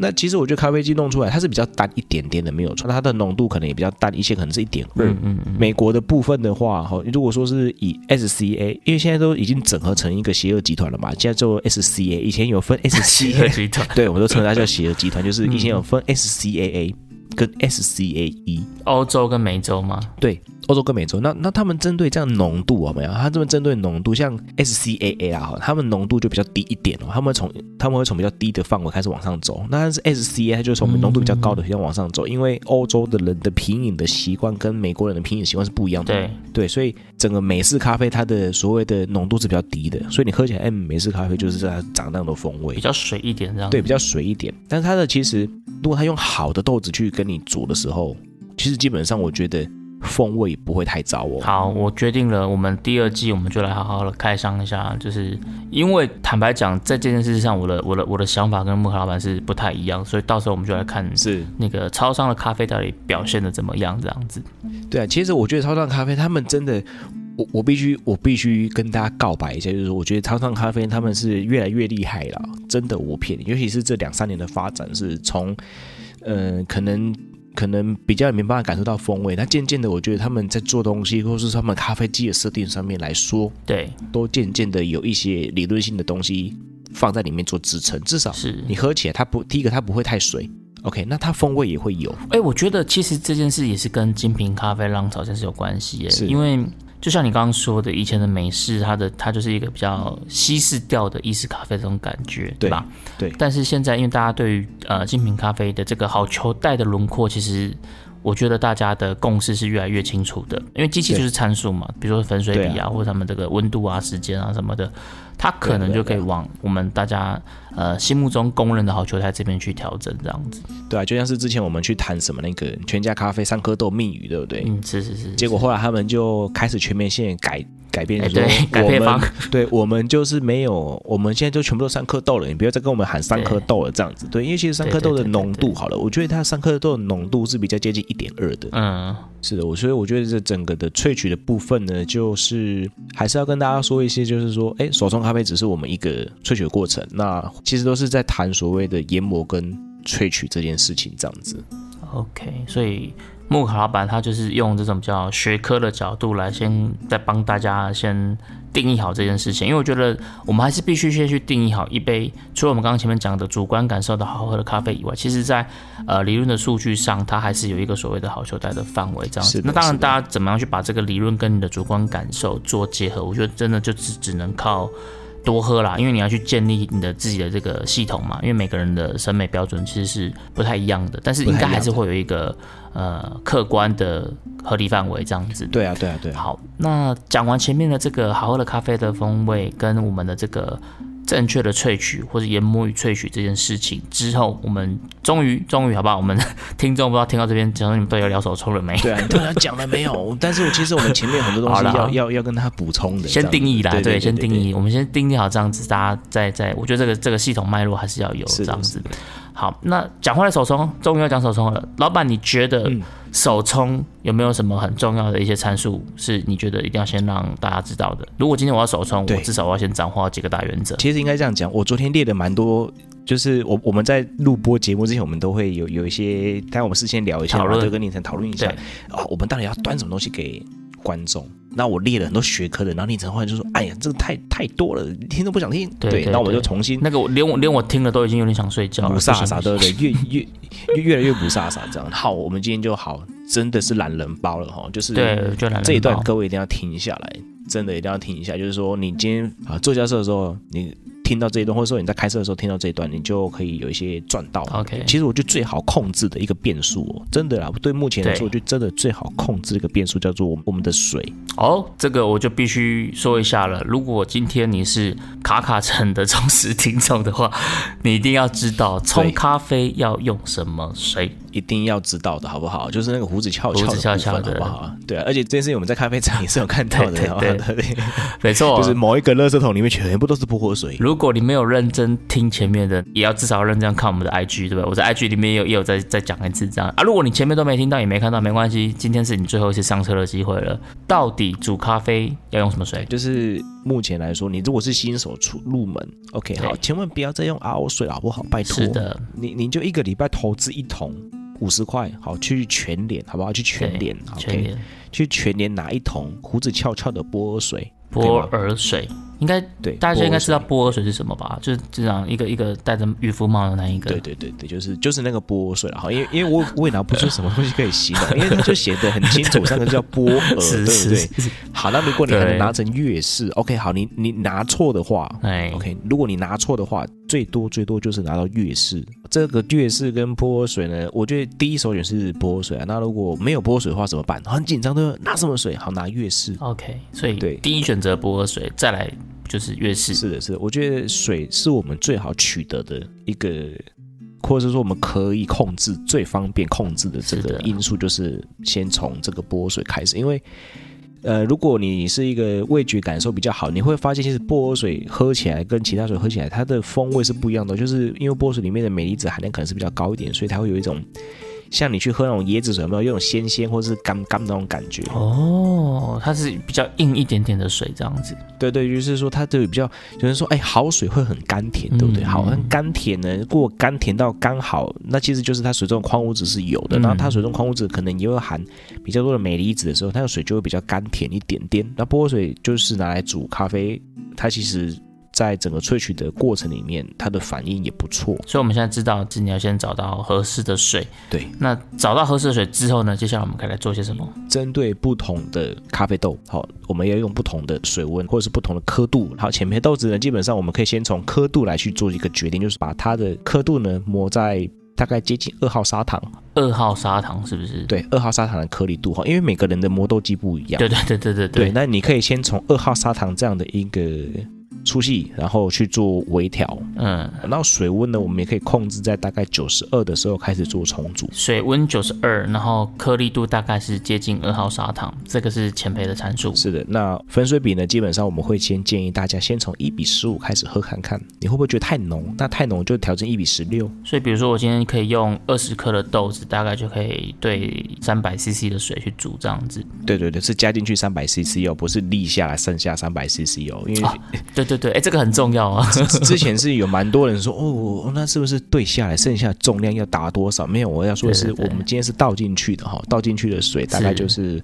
那其实我觉得咖啡机弄出来，它是比较淡一点点的，没有错。它的浓度可能也比较淡一些，可能是一点二。嗯嗯嗯，美国的部分的话，哈，如果说是以 SCA，因为现在都已经整合成一个邪恶集团了嘛，现在做 SCA，以前有分 SCA，集团 对，我们都称它叫邪恶集团，就是以前有分 SCAA 跟 SCAE，欧洲跟美洲吗？对，欧洲跟美洲，那那他们针对这样浓度有没有？他这边针对浓度，像 SCAA 啊，他们浓度就比较低一点哦，他们从他们会从比较低的范围开始往上走，那但是 SCA 它就从浓度比较高的方向往上走，因为欧洲的人的品饮的习惯跟美国人的品饮习惯是不一样的，对，对，所以整个美式咖啡它的所谓的浓度是比较低的，所以你喝起来，嗯，美式咖啡就是这样长那样的风味比，较水一点这样。对，比较水一点。但是它的其实，如果它用好的豆子去跟你煮的时候，其实基本上我觉得风味不会太糟哦。好，我决定了，我们第二季我们就来好好的开箱一下，就是因为坦白讲，在这件事上，我的我的我的想法跟木卡老板是不太一样，所以到时候我们就来看是那个超商的咖啡到底表现的怎么样，这样子。对啊，其实我觉得超商咖啡他们真的，我我必须我必须跟大家告白一下，就是说我觉得超商咖啡他们是越来越厉害了，真的我骗你，尤其是这两三年的发展是从，呃，可能。可能比较没办法感受到风味，那渐渐的，我觉得他们在做东西，或是他们咖啡机的设定上面来说，对，都渐渐的有一些理论性的东西放在里面做支撑，至少是。你喝起来它不，第一个它不会太水，OK，那它风味也会有，哎、我觉得其实这件事也是跟精品咖啡浪潮真是有关系耶，是。因为就像你刚刚说的，以前的美式，它的它就是一个比较西式调的意式咖啡这种感觉，对吧？对。但是现在，因为大家对于呃精品咖啡的这个好球带的轮廓，其实我觉得大家的共识是越来越清楚的。因为机器就是参数嘛，比如说粉水比啊，或者他们这个温度啊、时间啊什么的。它可能就可以往我们大家呃心目中公认的好球台这边去调整，这样子。对啊，就像是之前我们去谈什么那个全家咖啡三颗豆蜜语，对不对？嗯，是是是。结果后来他们就开始全面性改改变，说改配方。对，我们就是没有，我们现在就全部都三颗豆了，你不要再跟我们喊三颗豆了，这样子。对，因为其实三颗豆的浓度好了，我觉得它三颗豆的浓度是比较接近一点二的。嗯，是的，我所以我觉得这整个的萃取的部分呢，就是还是要跟大家说一些，就是说，哎，手冲咖啡只是我们一。个萃取的过程，那其实都是在谈所谓的研磨跟萃取这件事情，这样子。OK，所以木卡老板他就是用这种比较学科的角度来先再帮大家先定义好这件事情，因为我觉得我们还是必须先去定义好一杯除了我们刚刚前面讲的主观感受的好喝的咖啡以外，其实在呃理论的数据上，它还是有一个所谓的好球带的范围这样子。那当然，大家怎么样去把这个理论跟你的主观感受做结合，我觉得真的就只只能靠。多喝啦，因为你要去建立你的自己的这个系统嘛。因为每个人的审美标准其实是不太一样的，但是应该还是会有一个呃客观的合理范围这样子。对啊，对啊，对。好，那讲完前面的这个好喝的咖啡的风味跟我们的这个。正确的萃取或者研磨与萃取这件事情之后，我们终于终于好不好？我们 听众不知道听到这边，讲说你们都有聊手冲了没？对啊，对啊，讲了没有？但是我其实我们前面很多东西要要要跟他补充的。先定义啦，对，先定义。我们先定义好这样子，大家再再，我觉得这个这个系统脉络还是要有这样子。好，那讲回来手冲，终于要讲手冲了。老板，你觉得手冲有没有什么很重要的一些参数，是你觉得一定要先让大家知道的？如果今天我要首冲，我至少我要先掌握几个大原则。其实应该这样讲，我昨天列的蛮多，就是我我们在录播节目之前，我们都会有有一些，但我们事先聊一下，就跟凌晨讨论一下，啊，我们到底要端什么东西给观众？那我列了很多学科的，然后凌晨后来就说：“哎呀，这个太太多了，听都不想听。”对，那我就重新那个连我连我听了都已经有点想睡觉，不飒飒，对不对？越越越越来越不飒飒，这样。好，我们今天就好，真的是懒人包了哈，就是对，就这一段各位一定要停下来，真的一定要停一下。就是说，你今天啊做教授的时候，你。听到这一段，或者说你在开车的时候听到这一段，你就可以有一些赚到。OK，其实我觉得最好控制的一个变数哦，真的啦，对目前来说，我觉得真的最好控制一个变数叫做我们的水。哦，这个我就必须说一下了。如果今天你是卡卡城的忠实听众的话，你一定要知道冲咖啡要用什么水。一定要知道的好不好？就是那个胡子翘翘的，好不好？对啊，而且这件事情我们在咖啡厂也是有看到的，对对对，没错，就是某一个垃圾桶里面全部都是泼水。如果你没有认真听前面的，也要至少认真看我们的 IG，对吧？我在 IG 里面也有也有再再讲一次这样啊。如果你前面都没听到也没看到，没关系，今天是你最后一次上车的机会了。到底煮咖啡要用什么水？就是目前来说，你如果是新手出入门，OK，好，千万不要再用 RO 水，好不好？拜托，是的，你你就一个礼拜投资一桶。五十块，好去全脸，好不好？去全脸，OK，去全脸拿一桶胡子翘翘的波尔水，波尔水。应该对，大家应该知道波尔水是什么吧？就是这样一个一个戴着渔夫帽的那一个。对对对对，就是就是那个波尔水了哈。因为因为我我也拿不出什么东西可以形容，因为它就写的很清楚，上面叫波尔，对不对？好，那如果你还能拿成月式，OK，好，你你拿错的话，哎，OK，如果你拿错的话，最多最多就是拿到月式。这个月式跟泼水呢，我觉得第一首选是泼水啊。那如果没有泼水的话怎么办？很紧张的，拿什么水？好，拿月式。OK，所以对，第一选择泼水，再来。就是月式是的，是的，我觉得水是我们最好取得的一个，或者是说我们可以控制最方便控制的这个因素，就是先从这个波水开始。因为，呃，如果你是一个味觉感受比较好，你会发现其实波尔水喝起来跟其他水喝起来，它的风味是不一样的。就是因为波尔水里面的镁离子含量可能是比较高一点，所以它会有一种。像你去喝那种椰子水，有没有有种鲜鲜或者是干干那种感觉？哦，它是比较硬一点点的水，这样子。对对，就是说它就比较，有人说，哎，好水会很甘甜，对不对？好，很甘甜呢，如果甘甜到刚好，那其实就是它水中矿物质是有的。然后它水中矿物质可能也会含比较多的镁离子的时候，它的水就会比较甘甜一点点。那波水就是拿来煮咖啡，它其实。在整个萃取的过程里面，它的反应也不错。所以我们现在知道，你要先找到合适的水。对，那找到合适的水之后呢，接下来我们可以来做些什么？针对不同的咖啡豆，好，我们要用不同的水温或者是不同的刻度。好，浅焙豆子呢，基本上我们可以先从刻度来去做一个决定，就是把它的刻度呢磨在大概接近二号砂糖。二号砂糖是不是？对，二号砂糖的颗粒度哈，因为每个人的磨豆机不一样。对对对对对对，那你可以先从二号砂糖这样的一个。粗细，然后去做微调，嗯，然后水温呢，我们也可以控制在大概九十二的时候开始做重组。水温九十二，然后颗粒度大概是接近二号砂糖，这个是前培的参数。是的，那粉水比呢，基本上我们会先建议大家先从一比十五开始喝看看，你会不会觉得太浓？那太浓就调整一比十六。所以比如说我今天可以用二十克的豆子，大概就可以对三百 CC 的水去煮这样子。对对对，是加进去三百 CC 哦，不是立下来剩下三百 CC 哦，因为对对对对，哎，这个很重。要啊！之前是有蛮多人说哦，那是不是兑下来剩下重量要打多少？没有，我要说的是，我们今天是倒进去的哈，倒进去的水大概就是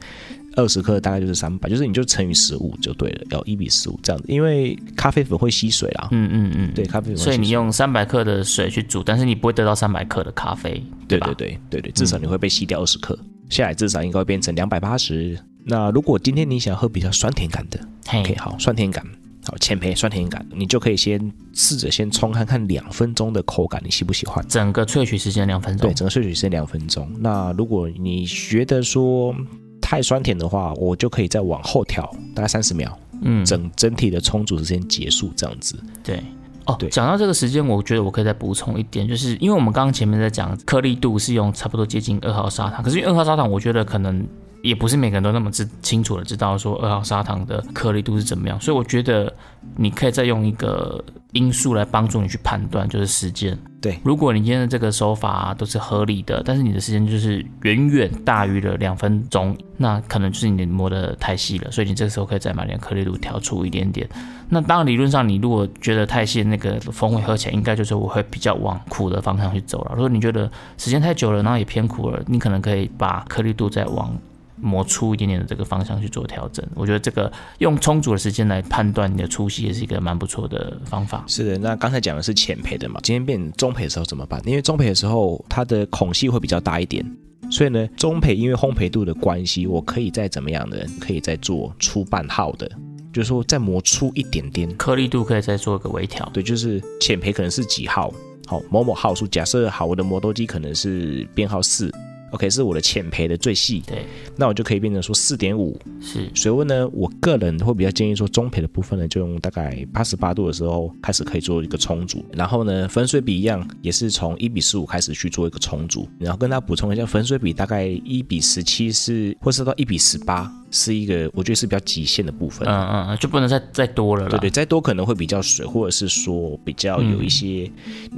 二十克，大概就是三百，就是你就乘以十五就对了，要一比十五这样子，因为咖啡粉会吸水啦。嗯嗯嗯，对，咖啡粉。所以你用三百克的水去煮，但是你不会得到三百克的咖啡，对对对对对，至少你会被吸掉二十克，下来至少应该会变成两百八十。那如果今天你想喝比较酸甜感的，OK，好，酸甜感。好，浅焙酸甜感，你就可以先试着先冲看看两分钟的口感，你喜不喜欢？整个萃取时间两分钟。对，整个萃取时间两分钟。那如果你觉得说太酸甜的话，我就可以再往后调，大概三十秒。嗯，整整体的冲煮时间结束这样子。对，哦，对，讲到这个时间，我觉得我可以再补充一点，就是因为我们刚刚前面在讲颗粒度是用差不多接近二号砂糖，可是因为二号砂糖，我觉得可能。也不是每个人都那么知清楚的知道说二号砂糖的颗粒度是怎么样，所以我觉得你可以再用一个因素来帮助你去判断，就是时间。对，如果你今天的这个手法都是合理的，但是你的时间就是远远大于了两分钟，那可能就是你磨的太细了，所以你这个时候可以再把点颗粒度调粗一点点。那当然理论上你如果觉得太细，那个风味喝起来应该就是我会比较往苦的方向去走了。如果你觉得时间太久了，然后也偏苦了，你可能可以把颗粒度再往。磨粗一点点的这个方向去做调整，我觉得这个用充足的时间来判断你的粗细也是一个蛮不错的方法。是的，那刚才讲的是浅焙的嘛，今天变中焙的时候怎么办？因为中焙的时候它的孔隙会比较大一点，所以呢，中焙因为烘焙度的关系，我可以再怎么样的，可以再做粗半号的，就是说再磨粗一点点颗粒度，可以再做一个微调。对，就是浅焙可能是几号，好某某号数，假设好，我的磨豆机可能是编号四。OK，是我的浅培的最细，对，那我就可以变成说四点五，是水温呢？我个人会比较建议说中培的部分呢，就用大概八十八度的时候开始可以做一个冲煮，然后呢，粉水比一样，也是从一比十五开始去做一个冲煮，然后跟大家补充一下，粉水比大概一比十七是，或是到一比十八。是一个我觉得是比较极限的部分，嗯嗯嗯，就不能再再多了，对对，再多可能会比较水，或者是说比较有一些，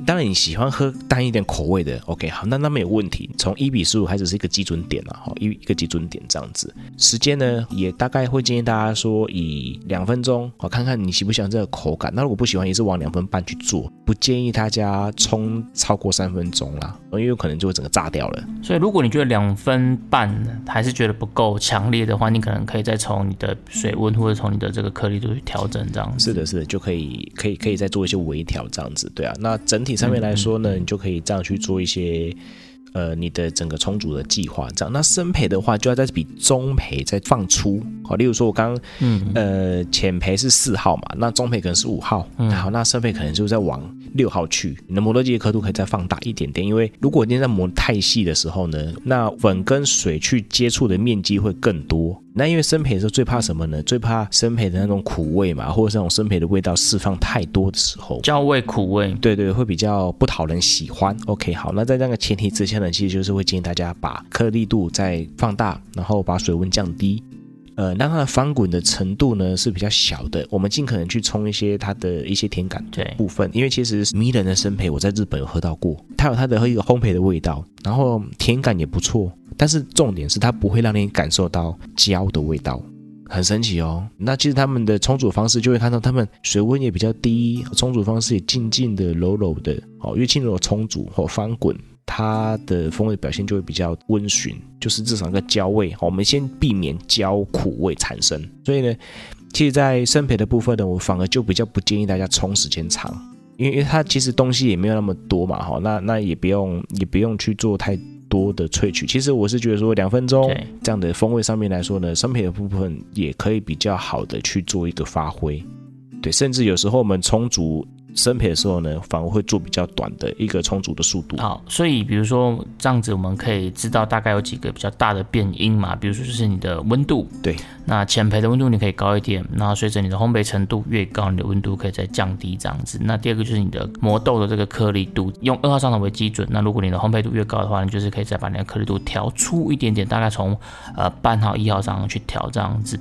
当然你喜欢喝淡一点口味的，OK，好，那那没有问题，从一比十五还只是一个基准点了，好一一个基准点这样子，时间呢也大概会建议大家说以两分钟，我看看你喜不喜欢这个口感，那如果不喜欢也是往两分半去做，不建议大家冲超过三分钟啦，因为有可能就会整个炸掉了。所以如果你觉得两分半还是觉得不够强烈的话，你可能可以再从你的水温或者从你的这个颗粒度去调整，这样子。是的，是的，就可以可以可以再做一些微调，这样子。对啊，那整体上面来说呢，你就可以这样去做一些呃你的整个充足的计划。这样，那深培的话就要再比中培再放出。好，例如说我刚刚嗯呃浅培是四号嘛，那中培可能是五号，嗯好，那深培可能就在往。六号去，你的磨豆机的刻度可以再放大一点点，因为如果今天在磨太细的时候呢，那粉跟水去接触的面积会更多。那因为生培的时候最怕什么呢？最怕生培的那种苦味嘛，或者是那种生培的味道释放太多的时候，焦味苦味，对对，会比较不讨人喜欢。OK，好，那在那个前提之下呢，其实就是会建议大家把颗粒度再放大，然后把水温降低。呃，让它的翻滚的程度呢是比较小的，我们尽可能去冲一些它的一些甜感部分，因为其实迷人的生培我在日本有喝到过，它有它的一个烘焙的味道，然后甜感也不错，但是重点是它不会让你感受到焦的味道，很神奇哦。那其实他们的冲煮方式就会看到他们水温也比较低，冲煮方式也静静的柔柔的，哦，越轻柔冲煮或翻滚。它的风味表现就会比较温驯，就是至少个焦味。我们先避免焦苦味产生。所以呢，其实，在生培的部分呢，我反而就比较不建议大家冲时间长，因为它其实东西也没有那么多嘛，哈，那那也不用也不用去做太多的萃取。其实我是觉得说两分钟这样的风味上面来说呢，生培的部分也可以比较好的去做一个发挥。对，甚至有时候我们冲煮生培的时候呢，反而会做比较短的一个充足的速度。好，所以比如说这样子，我们可以知道大概有几个比较大的变因嘛，比如说就是你的温度，对，那浅培的温度你可以高一点，那随着你的烘焙程度越高，你的温度可以再降低这样子。那第二个就是你的磨豆的这个颗粒度，用二号上糖为基准，那如果你的烘焙度越高的话，你就是可以再把你的颗粒度调粗一点点，大概从呃半号一号上去调这样子。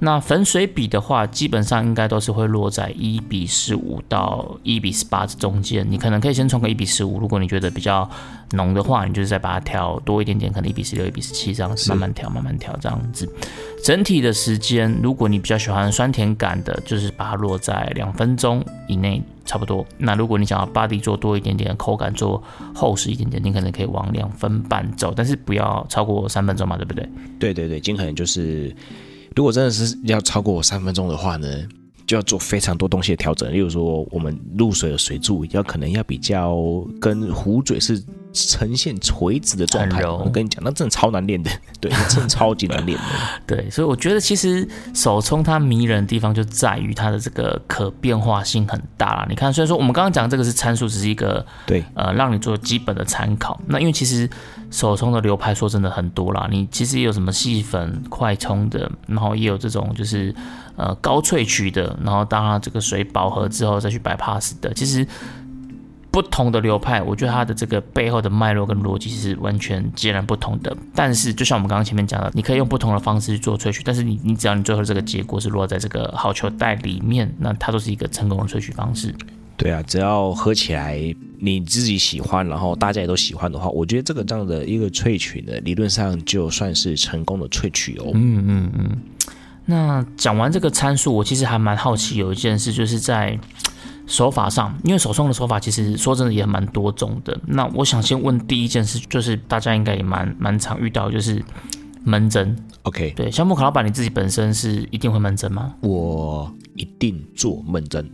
那粉水比的话，基本上应该都是会落在一比十五到一比十八这中间。你可能可以先冲个一比十五，如果你觉得比较浓的话，你就是再把它调多一点点，可能一比十六、一比十七这样子，慢慢调，慢慢调这样子。整体的时间，如果你比较喜欢酸甜感的，就是把它落在两分钟以内，差不多。那如果你想要 body 做多一点点，口感做厚实一点点，你可能可以往两分半走，但是不要超过三分钟嘛，对不对？对对对，尽可能就是，如果真的是要超过三分钟的话呢，就要做非常多东西的调整。例如说，我们入水的水柱要可能要比较跟壶嘴是呈现垂直的状态。我跟你讲，那真的超难练的，对，那真的超级难练的。对，所以我觉得其实手冲它迷人的地方就在于它的这个可变化性很大啦。你看，虽然说我们刚刚讲这个是参数，只是一个对，呃让你做基本的参考。那因为其实手冲的流派说真的很多啦，你其实也有什么细粉、快冲的，然后也有这种就是呃高萃取的，然后当它这个水饱和之后再去 bypass 的，其实。不同的流派，我觉得它的这个背后的脉络跟逻辑是完全截然不同的。但是，就像我们刚刚前面讲的，你可以用不同的方式去做萃取，但是你你只要你最后这个结果是落在这个好球袋里面，那它都是一个成功的萃取方式。对啊，只要喝起来你自己喜欢，然后大家也都喜欢的话，我觉得这个这样的一个萃取呢，理论上就算是成功的萃取哦。嗯嗯嗯。那讲完这个参数，我其实还蛮好奇有一件事，就是在手法上，因为手冲的手法其实说真的也蛮多种的。那我想先问第一件事，就是大家应该也蛮蛮常遇到，就是闷蒸。OK，对，像木卡老板你自己本身是一定会闷蒸吗？我一定做闷蒸。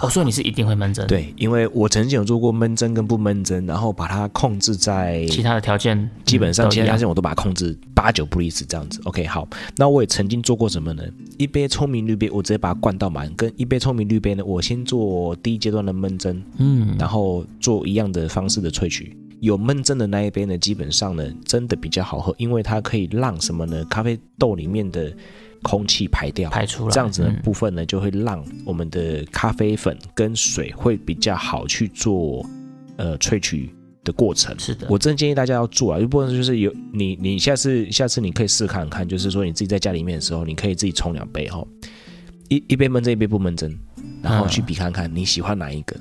哦，所以你是一定会闷蒸。，对，因为我曾经有做过闷蒸跟不闷蒸，然后把它控制在其他的条件基本上其他条件我都把它控制八九不离十这样子。OK，好，那我也曾经做过什么呢？一杯聪明绿杯，我直接把它灌到满，跟一杯聪明绿杯呢，我先做第一阶段的闷蒸，嗯，然后做一样的方式的萃取。有闷蒸的那一杯呢，基本上呢，真的比较好喝，因为它可以让什么呢？咖啡豆里面的空气排掉，排出来这样子的嗯部分呢，就会让我们的咖啡粉跟水会比较好去做呃萃取的过程。是的，我真的建议大家要做啊，一部分就是有你你下次下次你可以试看看，就是说你自己在家里面的时候，你可以自己冲两杯哈，一一杯闷蒸，一杯不闷蒸，然后去比看看你喜欢哪一个。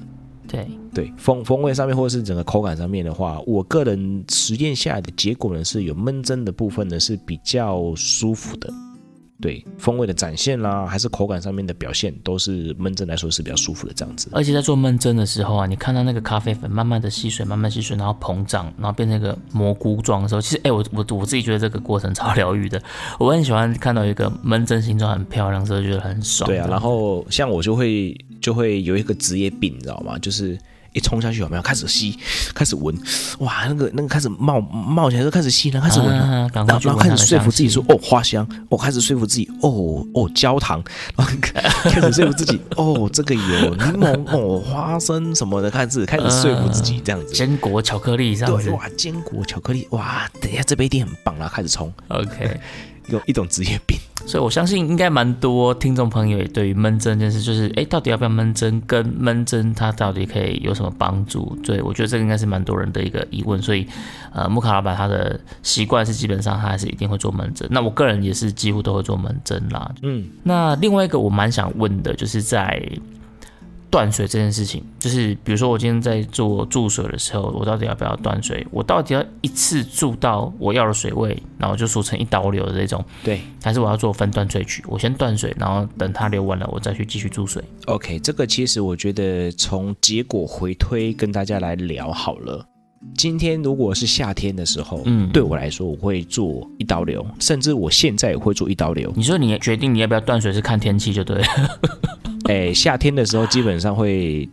对，对风风味上面或者是整个口感上面的话，我个人实验下来的结果呢，是有闷蒸的部分呢是比较舒服的。对风味的展现啦，还是口感上面的表现，都是闷蒸来说是比较舒服的这样子。而且在做闷蒸的时候啊，你看到那个咖啡粉慢慢的吸水，慢慢吸水，然后膨胀，然后变成一个蘑菇状的时候，其实哎、我我我自己觉得这个过程超疗愈的。我很喜欢看到一个闷蒸形状很漂亮的时候，觉得很爽。对啊，然后像我就会就会有一个职业病，你知道吗？就是一冲下去有没有开始吸，开始闻，哇，那个那个开始冒冒起来就开始吸，然后开始闻了。然后然后开始说服自己说哦花香，我、开始说服自己哦哦焦糖，然后开始说服自己哦这个有柠檬哦花生什么的，开始开始说服自己这样子。坚果巧克力这样对，子。哇，坚果巧克力，哇，等一下这杯一定很棒，啦开始冲，OK，有一种职业病。所以我相信应该蛮多听众朋友也对于闷蒸这件事，就是哎，到底要不要闷蒸，跟闷蒸它到底可以有什么帮助？对我觉得这个应该是蛮多人的一个疑问。所以，呃，木卡老板他的习惯是基本上他还是一定会做闷蒸。那我个人也是几乎都会做闷蒸啦。嗯，那另外一个我蛮想问的，就是在断水这件事情，就是比如说我今天在做注水的时候，我到底要不要断水？我到底要一次注到我要的水位，然后就做成一刀流的这种，对还是我要做分段萃取？我先断水，然后等它流完了，我再去继续注水。，OK，这个其实我觉得从结果回推跟大家来聊好了。今天如果是夏天的时候，嗯对我来说我会做一刀流，甚至我现在也会做一刀流。你说你决定你要不要断水是看天气就对了。哎，夏天的时候基本上会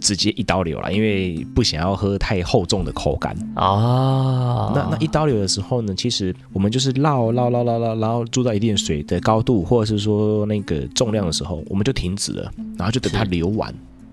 直接一刀流了，因为不想要喝太厚重的口感。哦，那那一刀流的时候呢，其实我们就是绕绕绕绕绕，然后注到一定水的高度，或者是说那个重量的时候，我们就停止了，然后就等它流完。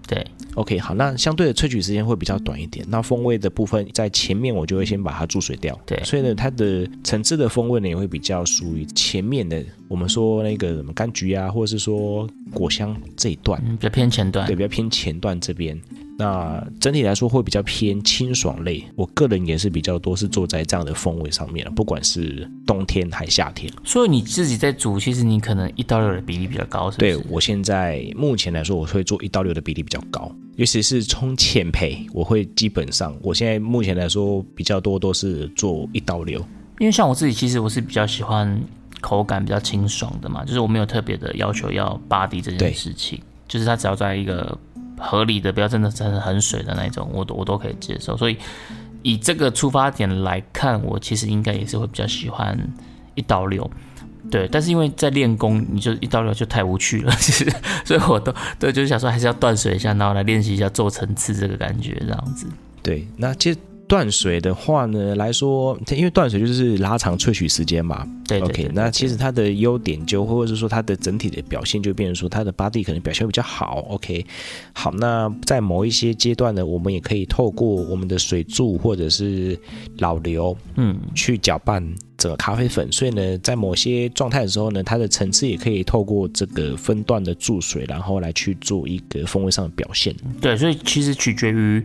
对，OK，好，那相对的萃取时间会比较短一点。那风味的部分在前面我就会先把它注水掉，对所以呢，它的层次的风味呢也会比较属于前面的，我们说那个什么柑橘啊，或者是说果香这一段，嗯，比较偏前段对，。比较偏前段这边。那整体来说会比较偏清爽类，我个人也是比较多是做在这样的风味上面了，不管是冬天还夏天。所以你自己在煮，其实你可能一到六的比例比较高？对我现在目前来说，我会做一到六的比例比较高，尤其是冲浅焙，我会基本上我现在目前来说比较多都是做一到六。因为像我自己，其实我是比较喜欢口感比较清爽的嘛，就是我没有特别的要求要 body 这件事情，就是它只要在一个合理的，不要真的真的很水的那种，我都我都可以接受。所以以这个出发点来看，我其实应该也是会比较喜欢一刀流。对，但是因为在练功，你就一刀流就太无趣了，其实，所以我都对，就是想说还是要断水一下，然后来练习一下做层次这个感觉，这样子。对，那接断水的话呢来说，它因为断水就是拉长萃取时间嘛。对对 OK，那其实它的优点就或者是说它的整体的表现就变成说它的 body 可能表现会比较好。OK，好，那在某一些阶段呢，我们也可以透过我们的水柱或者是老流嗯，去搅拌整个咖啡粉，所以呢，在某些状态的时候呢，它的层次也可以透过这个分段的注水，然后来去做一个风味上的表现。对，所以其实取决于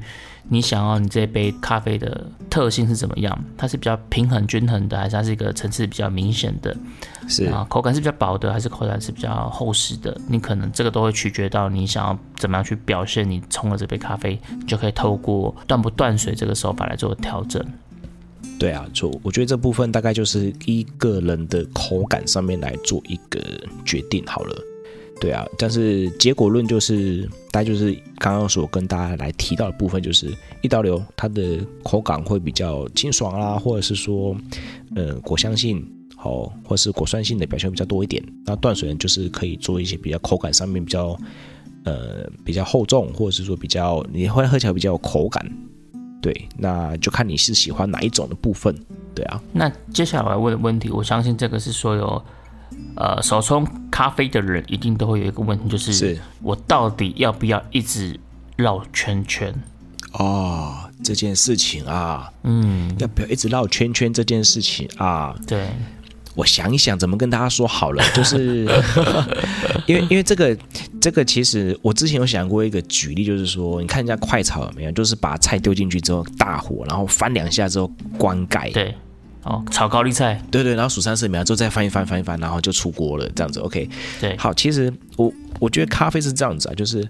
你想要你这杯咖啡的特性是怎么样，它是比较平衡均衡的，还是它是一个层次比较明显的是啊？口感是比较薄的，还是口感是比较厚实的？你可能这个都会取决到你想要怎么样去表现你冲了这杯咖啡，你就可以透过断不断水这个手法来做调整。对啊，就我觉得这部分大概就是一个人的口感上面来做一个决定好了。对啊，但是结果论就是，大家就是刚刚所跟大家来提到的部分，就是一刀流它的口感会比较清爽啦，或者是说，呃，果香性哦，或是果酸性的表现比较多一点。那断水呢，就是可以做一些比较口感上面比较，呃，比较厚重，或者是说比较你会喝起来比较有口感。对，那就看你是喜欢哪一种的部分。对啊，那接下来我要问的问题，我相信这个是所有呃手冲咖啡的人一定都会有一个问题，就是是。我到底要不要一直绕圈圈？哦，这件事情啊，嗯，要不要一直绕圈圈这件事情啊？对，我想一想怎么跟大家说好了，就是 因为因为这个这个其实我之前有想过一个举例，就是说你看人家快炒有没有，就是把菜丢进去之后大火，然后翻两下之后关盖，对，哦，炒高丽菜，对对，然后数三十秒之后再翻一翻翻一翻，然后就出锅了，这样子 OK。对，好，其实我我觉得咖啡是这样子啊，就是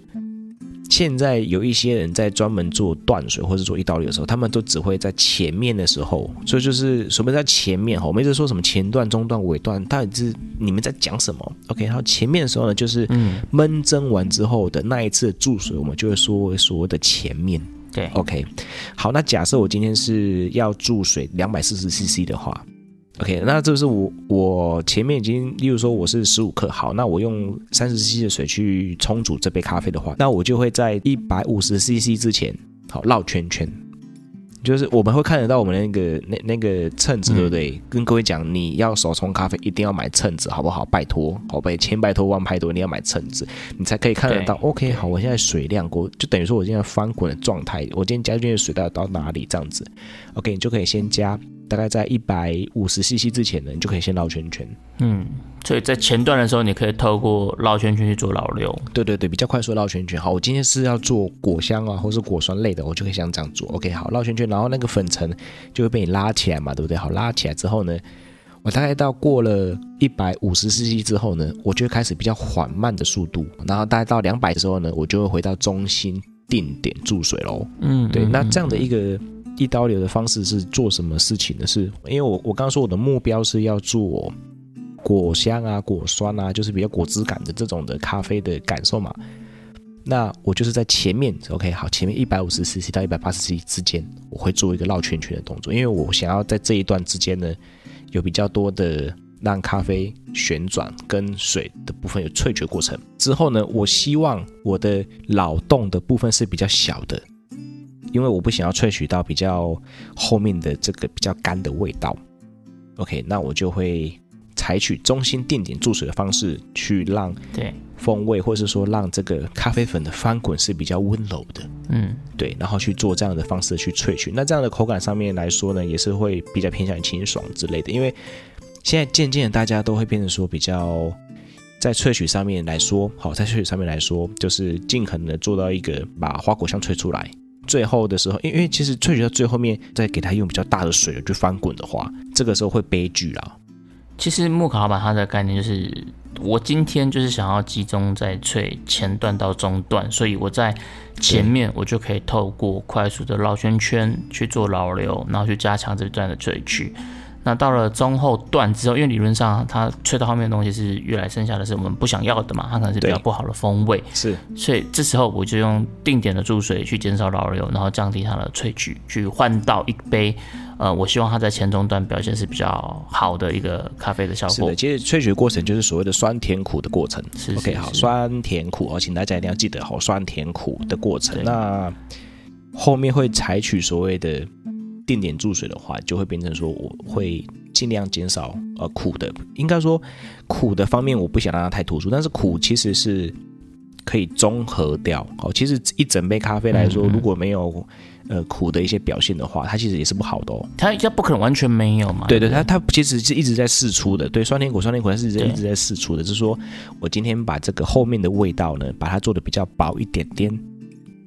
现在有一些人在专门做断水或者做一刀流的时候，他们都只会在前面的时候，所以就是什么在前面哈，我们一直说什么前段、中段、尾段，到底是你们在讲什么？OK，然后前面的时候呢，就是嗯，焖蒸完之后的那一次的注水，我们就会说所谓的前面。对，OK，好，那假设我今天是要注水两百四十 CC 的话，OK，那这是我我前面已经，例如说我是十五克，好，那我用三十 CC 的水去冲煮这杯咖啡的话，那我就会在一百五十 CC 之前，好绕圈圈。就是我们会看得到我们那个那那个秤子，嗯对不对？跟各位讲，你要手冲咖啡一定要买秤子，好不好？拜托，好拜，千拜托万拜托，你要买秤子，你才可以看得到。OK，好，我现在水量过，就等于说我现在翻滚的状态，我今天加进去的水到底到哪里这样子？OK，你就可以先加，大概在一百五十 CC 之前呢，你就可以先绕圈圈。嗯，所以在前段的时候，你可以透过绕圈圈去做老六，对对对，比较快速地绕圈圈。好，我今天是要做果香啊，或是果酸类的，我就可以像这样做。OK，好，绕圈圈，然后那个粉尘就会被你拉起来嘛，对不对？好，拉起来之后呢，我大概到过了一百五十 CC 之后呢，我就会开始比较缓慢的速度，然后大概到两百的时候呢，我就会回到中心定点注水喽。嗯，对，嗯那这样的一个一刀流的方式是做什么事情呢？是因为我我刚刚说我的目标是要做果香啊、果酸啊，就是比较果汁感的这种的咖啡的感受嘛。那我就是在前面，OK，好，前面一百五十 CC 到一百八十 CC 之间，我会做一个绕圈圈的动作，因为我想要在这一段之间呢，有比较多的让咖啡旋转跟水的部分有萃取过程。之后呢，我希望我的扰动的部分是比较小的，因为我不想要萃取到比较后面的这个比较干的味道。OK，那我就会采取中心定点注水的方式去让对，风味，或是说让这个咖啡粉的翻滚是比较温柔的，嗯，对，然后去做这样的方式去萃取。那这样的口感上面来说呢，也是会比较偏向于清爽之类的。因为现在渐渐的大家都会变成说比较在萃取上面来说，好，在萃取上面来说，就是尽可能的做到一个把花果香萃出来。最后的时候，因为因为其实萃取到最后面，再给它用比较大的水去翻滚的话，这个时候会悲剧啦。其实木卡老板他的概念就是，我今天就是想要集中在萃前段到中段，所以我在前面我就可以透过快速的绕圈圈去做老流，然后去加强这段的萃取。那到了中后段之后，因为理论上它吹到后面的东西是越来剩下的是我们不想要的嘛，它可能是比较不好的风味，是所以这时候我就用定点的注水去减少老油，然后降低它的萃取，去换到一杯，呃，我希望它在前中段表现是比较好的一个咖啡的效果是的，。其实萃取过程就是所谓的酸甜苦的过程。是是 OK，好，酸甜苦哦，请大家一定要记得好酸甜苦的过程。那后面会采取所谓的定点注水的话，就会变成说我会尽量减少呃苦的，应该说苦的方面我不想让它太突出，但是苦其实是可以中和掉。哦，其实一整杯咖啡来说，嗯嗯如果没有呃苦的一些表现的话，它其实也是不好的哦。它它不可能完全没有嘛？对对，不它它其实是一直在试出的。对，酸甜苦酸甜苦它是一直一直在试出的。就是说我今天把这个后面的味道呢，把它做的比较薄一点点，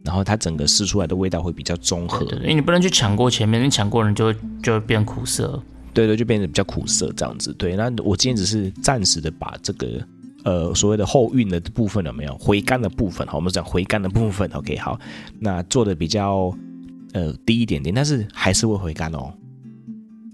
然后它整个试出来的味道会比较综合。对对对，因为你不能去抢过前面，你抢过人就会就会变苦涩。对对，就变得比较苦涩这样子。对，那我今天只是暂时的把这个呃所谓的后韵的部分有没有回甘的部分？好，我们讲回甘的部分。OK，好，那做的比较呃低一点点，但是还是会回甘哦。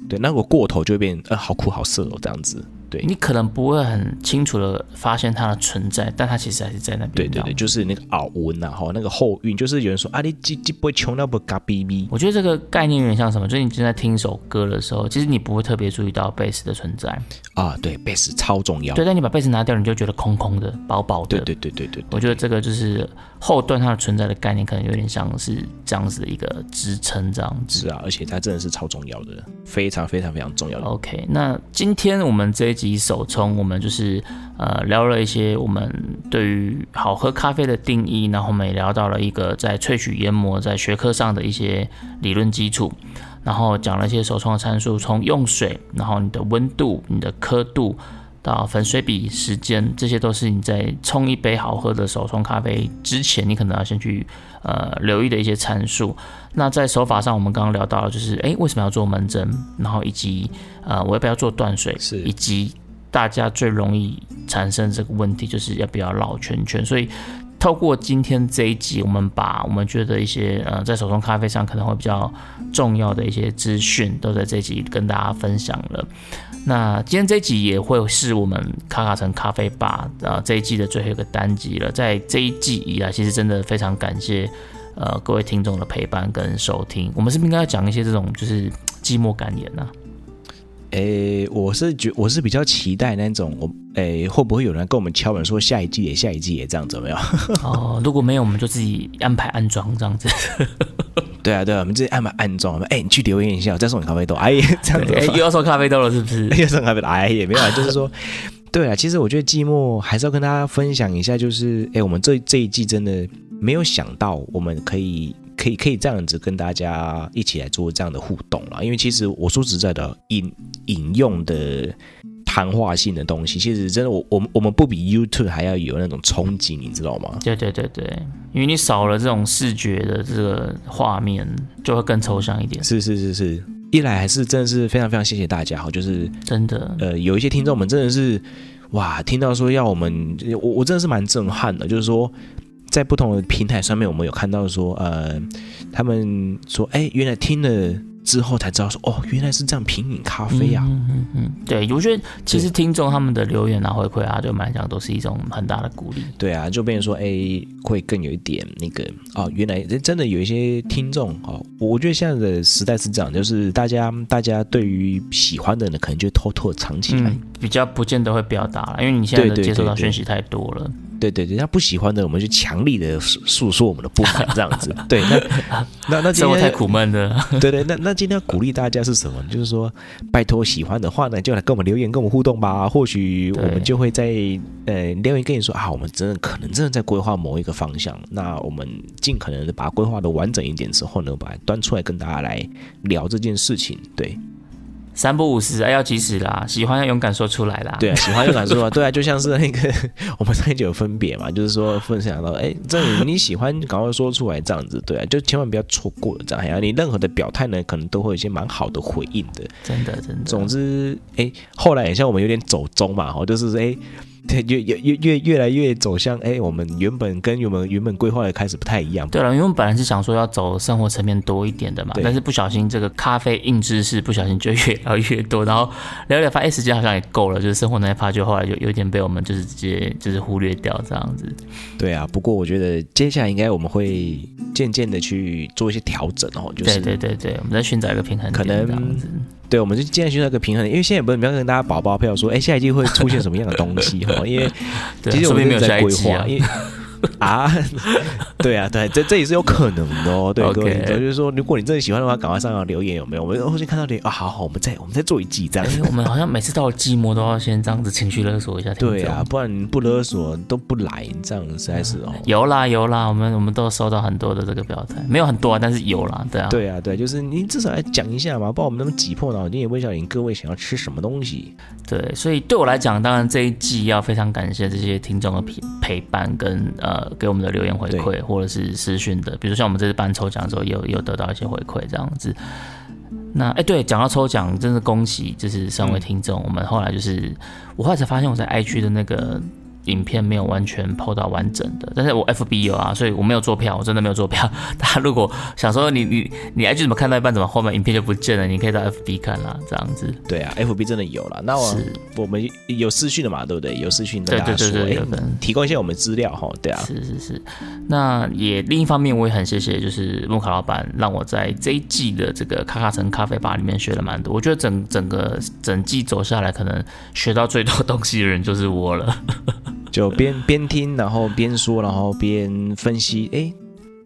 对，那我过头就会变呃好苦好涩哦这样子。对，你可能不会很清楚的发现它的存在，但它其实还是在那边。对对对，就是那个耳纹呐，哈，那个后韵，就是有人说啊，你这这不会穷到不嘎逼逼，我觉得这个概念有点像什么？就是你正在听一首歌的时候，其实你不会特别注意到贝斯的存在，啊，对，贝斯超重要，对，但你把贝斯拿掉，你就觉得空空的、薄薄的。对对对对对对，我觉得这个就是后段它的存在的概念，可能有点像是这样子的一个支撑，这样子。是啊，而且它真的是超重要的，非常非常非常重要的。OK，那今天我们这一集手冲，我们就是呃聊了一些我们对于好喝咖啡的定义，然后我们也聊到了一个在萃取研磨在学科上的一些理论基础，然后讲了一些手冲的参数，从用水，然后你的温度、你的刻度。到粉水比、时间，这些都是你在冲一杯好喝的手冲咖啡之前，你可能要先去呃留意的一些参数。那在手法上，我们刚刚聊到了，就是诶为什么要做门针，然后以及呃我要不要做断水，是以及大家最容易产生这个问题，就是要不要绕圈圈。所以透过今天这一集，我们把我们觉得一些呃在手冲咖啡上可能会比较重要的一些资讯，都在这一集跟大家分享了。那今天这一集也会是我们卡卡城咖啡吧啊这一季的最后一个单集了。在这一季以来，其实真的非常感谢呃各位听众的陪伴跟收听。我们是不是应该要讲一些这种就是寂寞感言呢、诶，我是觉我是比较期待那种，我诶会不会有人跟我们敲门说下一季也下一季也这样子有没有？哦，如果没有，我们就自己安排安装这样子。对啊对啊，我们自己安排安装，哎，你去留言一下，我再送你咖啡豆，哎，这样子哎，又要送咖啡豆了，是不是？又送咖啡豆，哎，也没有啊，就是说。对啊，其实我觉得寂寞还是要跟大家分享一下，就是哎，我们这这一季真的没有想到，我们可以可以可以这样子跟大家一起来做这样的互动啦。因为其实我说实在的，引引用的谈话性的东西，其实真的我我们我们不比 YouTube 还要有那种冲击，你知道吗？对对对对，因为你少了这种视觉的这个画面，就会更抽象一点。是是是是，一来还是真的是非常非常谢谢大家哈，就是真的，呃，有一些听众们真的是哇，听到说要我们，我我真的是蛮震撼的，就是说在不同的平台上面，我们有看到说，呃，他们说，哎，原来听了之后才知道说，哦，原来是这样品饮咖啡啊。嗯嗯嗯，对，我觉得其实听众他们的留言啊、回馈啊，对我们来讲都是一种很大的鼓励。对啊，就变成说，哎，会更有一点那个哦，原来真的有一些听众哦，我觉得现在的时代是这样，就是大家大家对于喜欢的呢，可能就偷偷的藏起来，嗯，比较不见得会表达了，因为你现在的对对接收到讯息太多了。对对对，他不喜欢的，我们就强力的诉诉说我们的不满，这样子。对，那那那今生活太苦闷了，对对，那那今天要鼓励大家是什么？就是说，拜托喜欢的话呢，就来跟我们留言，跟我们互动吧。或许我们就会在呃留言跟你说啊，我们真的可能真的在规划某一个方向，那我们尽可能的把它规划的完整一点之后呢，把它端出来跟大家来聊这件事情。对三不五时，哎，要及时啦，喜欢要勇敢说出来啦。对啊，喜欢勇敢说啊，对啊，就像是那个 我们上一集有分别嘛，就是说分享到，哎，这里你喜欢，赶快说出来，这样子，对啊，就千万不要错过了这样。还有你任何的表态呢，可能都会有一些蛮好的回应的。真的真的。总之，哎，后来也像我们有点走中嘛，哦，就是哎，对，越越越越越来越走向哎，我们原本跟我们原本规划的开始不太一样。对了，因为我们本来是想说要走生活层面多一点的嘛，但是不小心这个咖啡硬知识不小心就越聊越多，然后聊一聊发现、哎时间好像也够了，就是生活那一趴就后来就有点被我们就是直接就是忽略掉这样子。对啊，不过我觉得接下来应该我们会渐渐的去做一些调整哦，就是对对对对，我们在寻找一个平衡点可能这样子。对，我们就尽量寻找一个平衡，因为现在也不是不要跟大家宝宝票说，哎，下一季会出现什么样的东西哈，因为 其实我说不定没有在规划，。因为啊，对啊，对，这这也是有可能的哦。对 OK 各位听众，就是说，如果你真的喜欢的话，赶快上来留言，有没有？我们后续看到留言啊，好好，我们再我们再做一季这样哎。我们好像每次到了寂寞都要先这样子情绪勒索一下。对啊，不然不勒索都不来，这样实在是哦。有啦有啦，我们我们都收到很多的这个表态，没有很多啊，但是有啦，对啊。对啊，对，就是你至少来讲一下嘛，不然我们那么挤破脑筋也不晓得你各位想要吃什么东西。对，所以对我来讲，当然这一季要非常感谢这些听众的陪陪伴跟呃给我们的留言回馈，或者是私讯的，比如像我们这次办抽奖的时候有也有得到一些回馈这样子。那哎，对，讲到抽奖，真是恭喜，就是三位听众。我们后来就是，我后来才发现我在 IG 的那个影片没有完全 PO 到完整的，但是我 FB 有啊，所以我没有做票，我真的没有做票。大家如果想说你你你 IG 怎么看到一半，怎么后面影片就不见了？你可以到 FB 看啦，这样子。对啊，FB 真的有了。那我是我们有私讯的嘛，对不对？有私讯的对对对对有的，提供一些我们资料哈。对啊，是是是，那也另一方面，我也很谢谢，就是木卡老板让我在这一季的这个卡卡城咖啡吧里面学了蛮多。我觉得整整个整季走下来，可能学到最多东西的人就是我了。就边边听，然后边说，然后边分析，哎。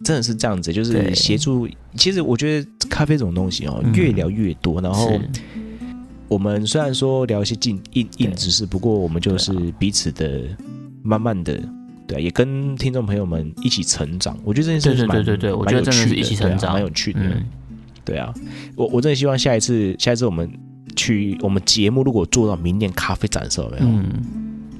真的是这样子，就是对协助。其实我觉得咖啡这种东西哦，嗯越聊越多。然后我们虽然说聊一些硬硬硬对知识，不过我们就是彼此的慢慢的，对啊，也跟听众朋友们一起成长。我觉得这件事是蛮对对对，我觉得真的是一起成长，蛮有趣的。嗯，对啊，我我真的希望下一次，下一次我们去我们节目如果做到明年咖啡展的时候，有没有？嗯，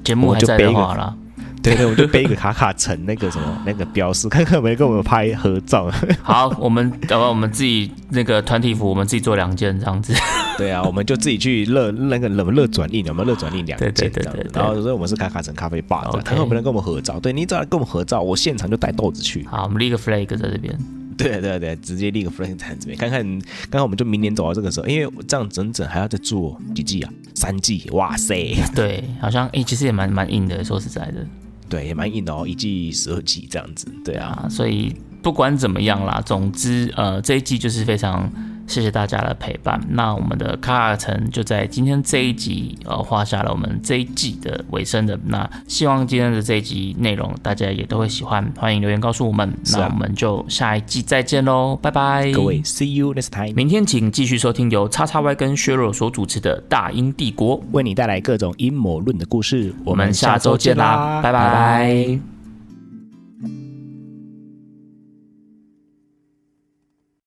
节目还在的话啦，对对，我就背一个卡卡城那个什么 那个标识，看看有没有跟我们拍合照。好，我们要不然我们自己那个团体服，我们自己做两件这样子。对啊，我们就自己去热那个冷热转印，有没有热转印两件这样子？对对对对然后所以我们是卡卡城咖啡吧，这样 OK 看看有没有人跟我们合照。对你只要跟我们合照，我现场就带豆子去。好，我们立个 flag 在这边。对对对，直接立个 flag 在这边，看看看看我们就明年走到这个时候，因为这样整整还要再做几季啊？三季，哇塞！对，好像诶、其实也蛮蛮硬的，说实在的。对，也蛮硬的哦，一季十二集这样子。对啊，啊，所以不管怎么样啦，总之呃这一季就是非常谢谢大家的陪伴。那我们的卡尔城就在今天这一集呃画下了我们这一季的尾声的。那希望今天的这一集内容大家也都会喜欢，欢迎留言告诉我们。啊那我们就下一季再见喽，拜拜，各位，see you next time。明天请继续收听由叉叉 Y 跟削弱所主持的《大英帝国》，为你带来各种阴谋论的故事。我们下周见啦，拜拜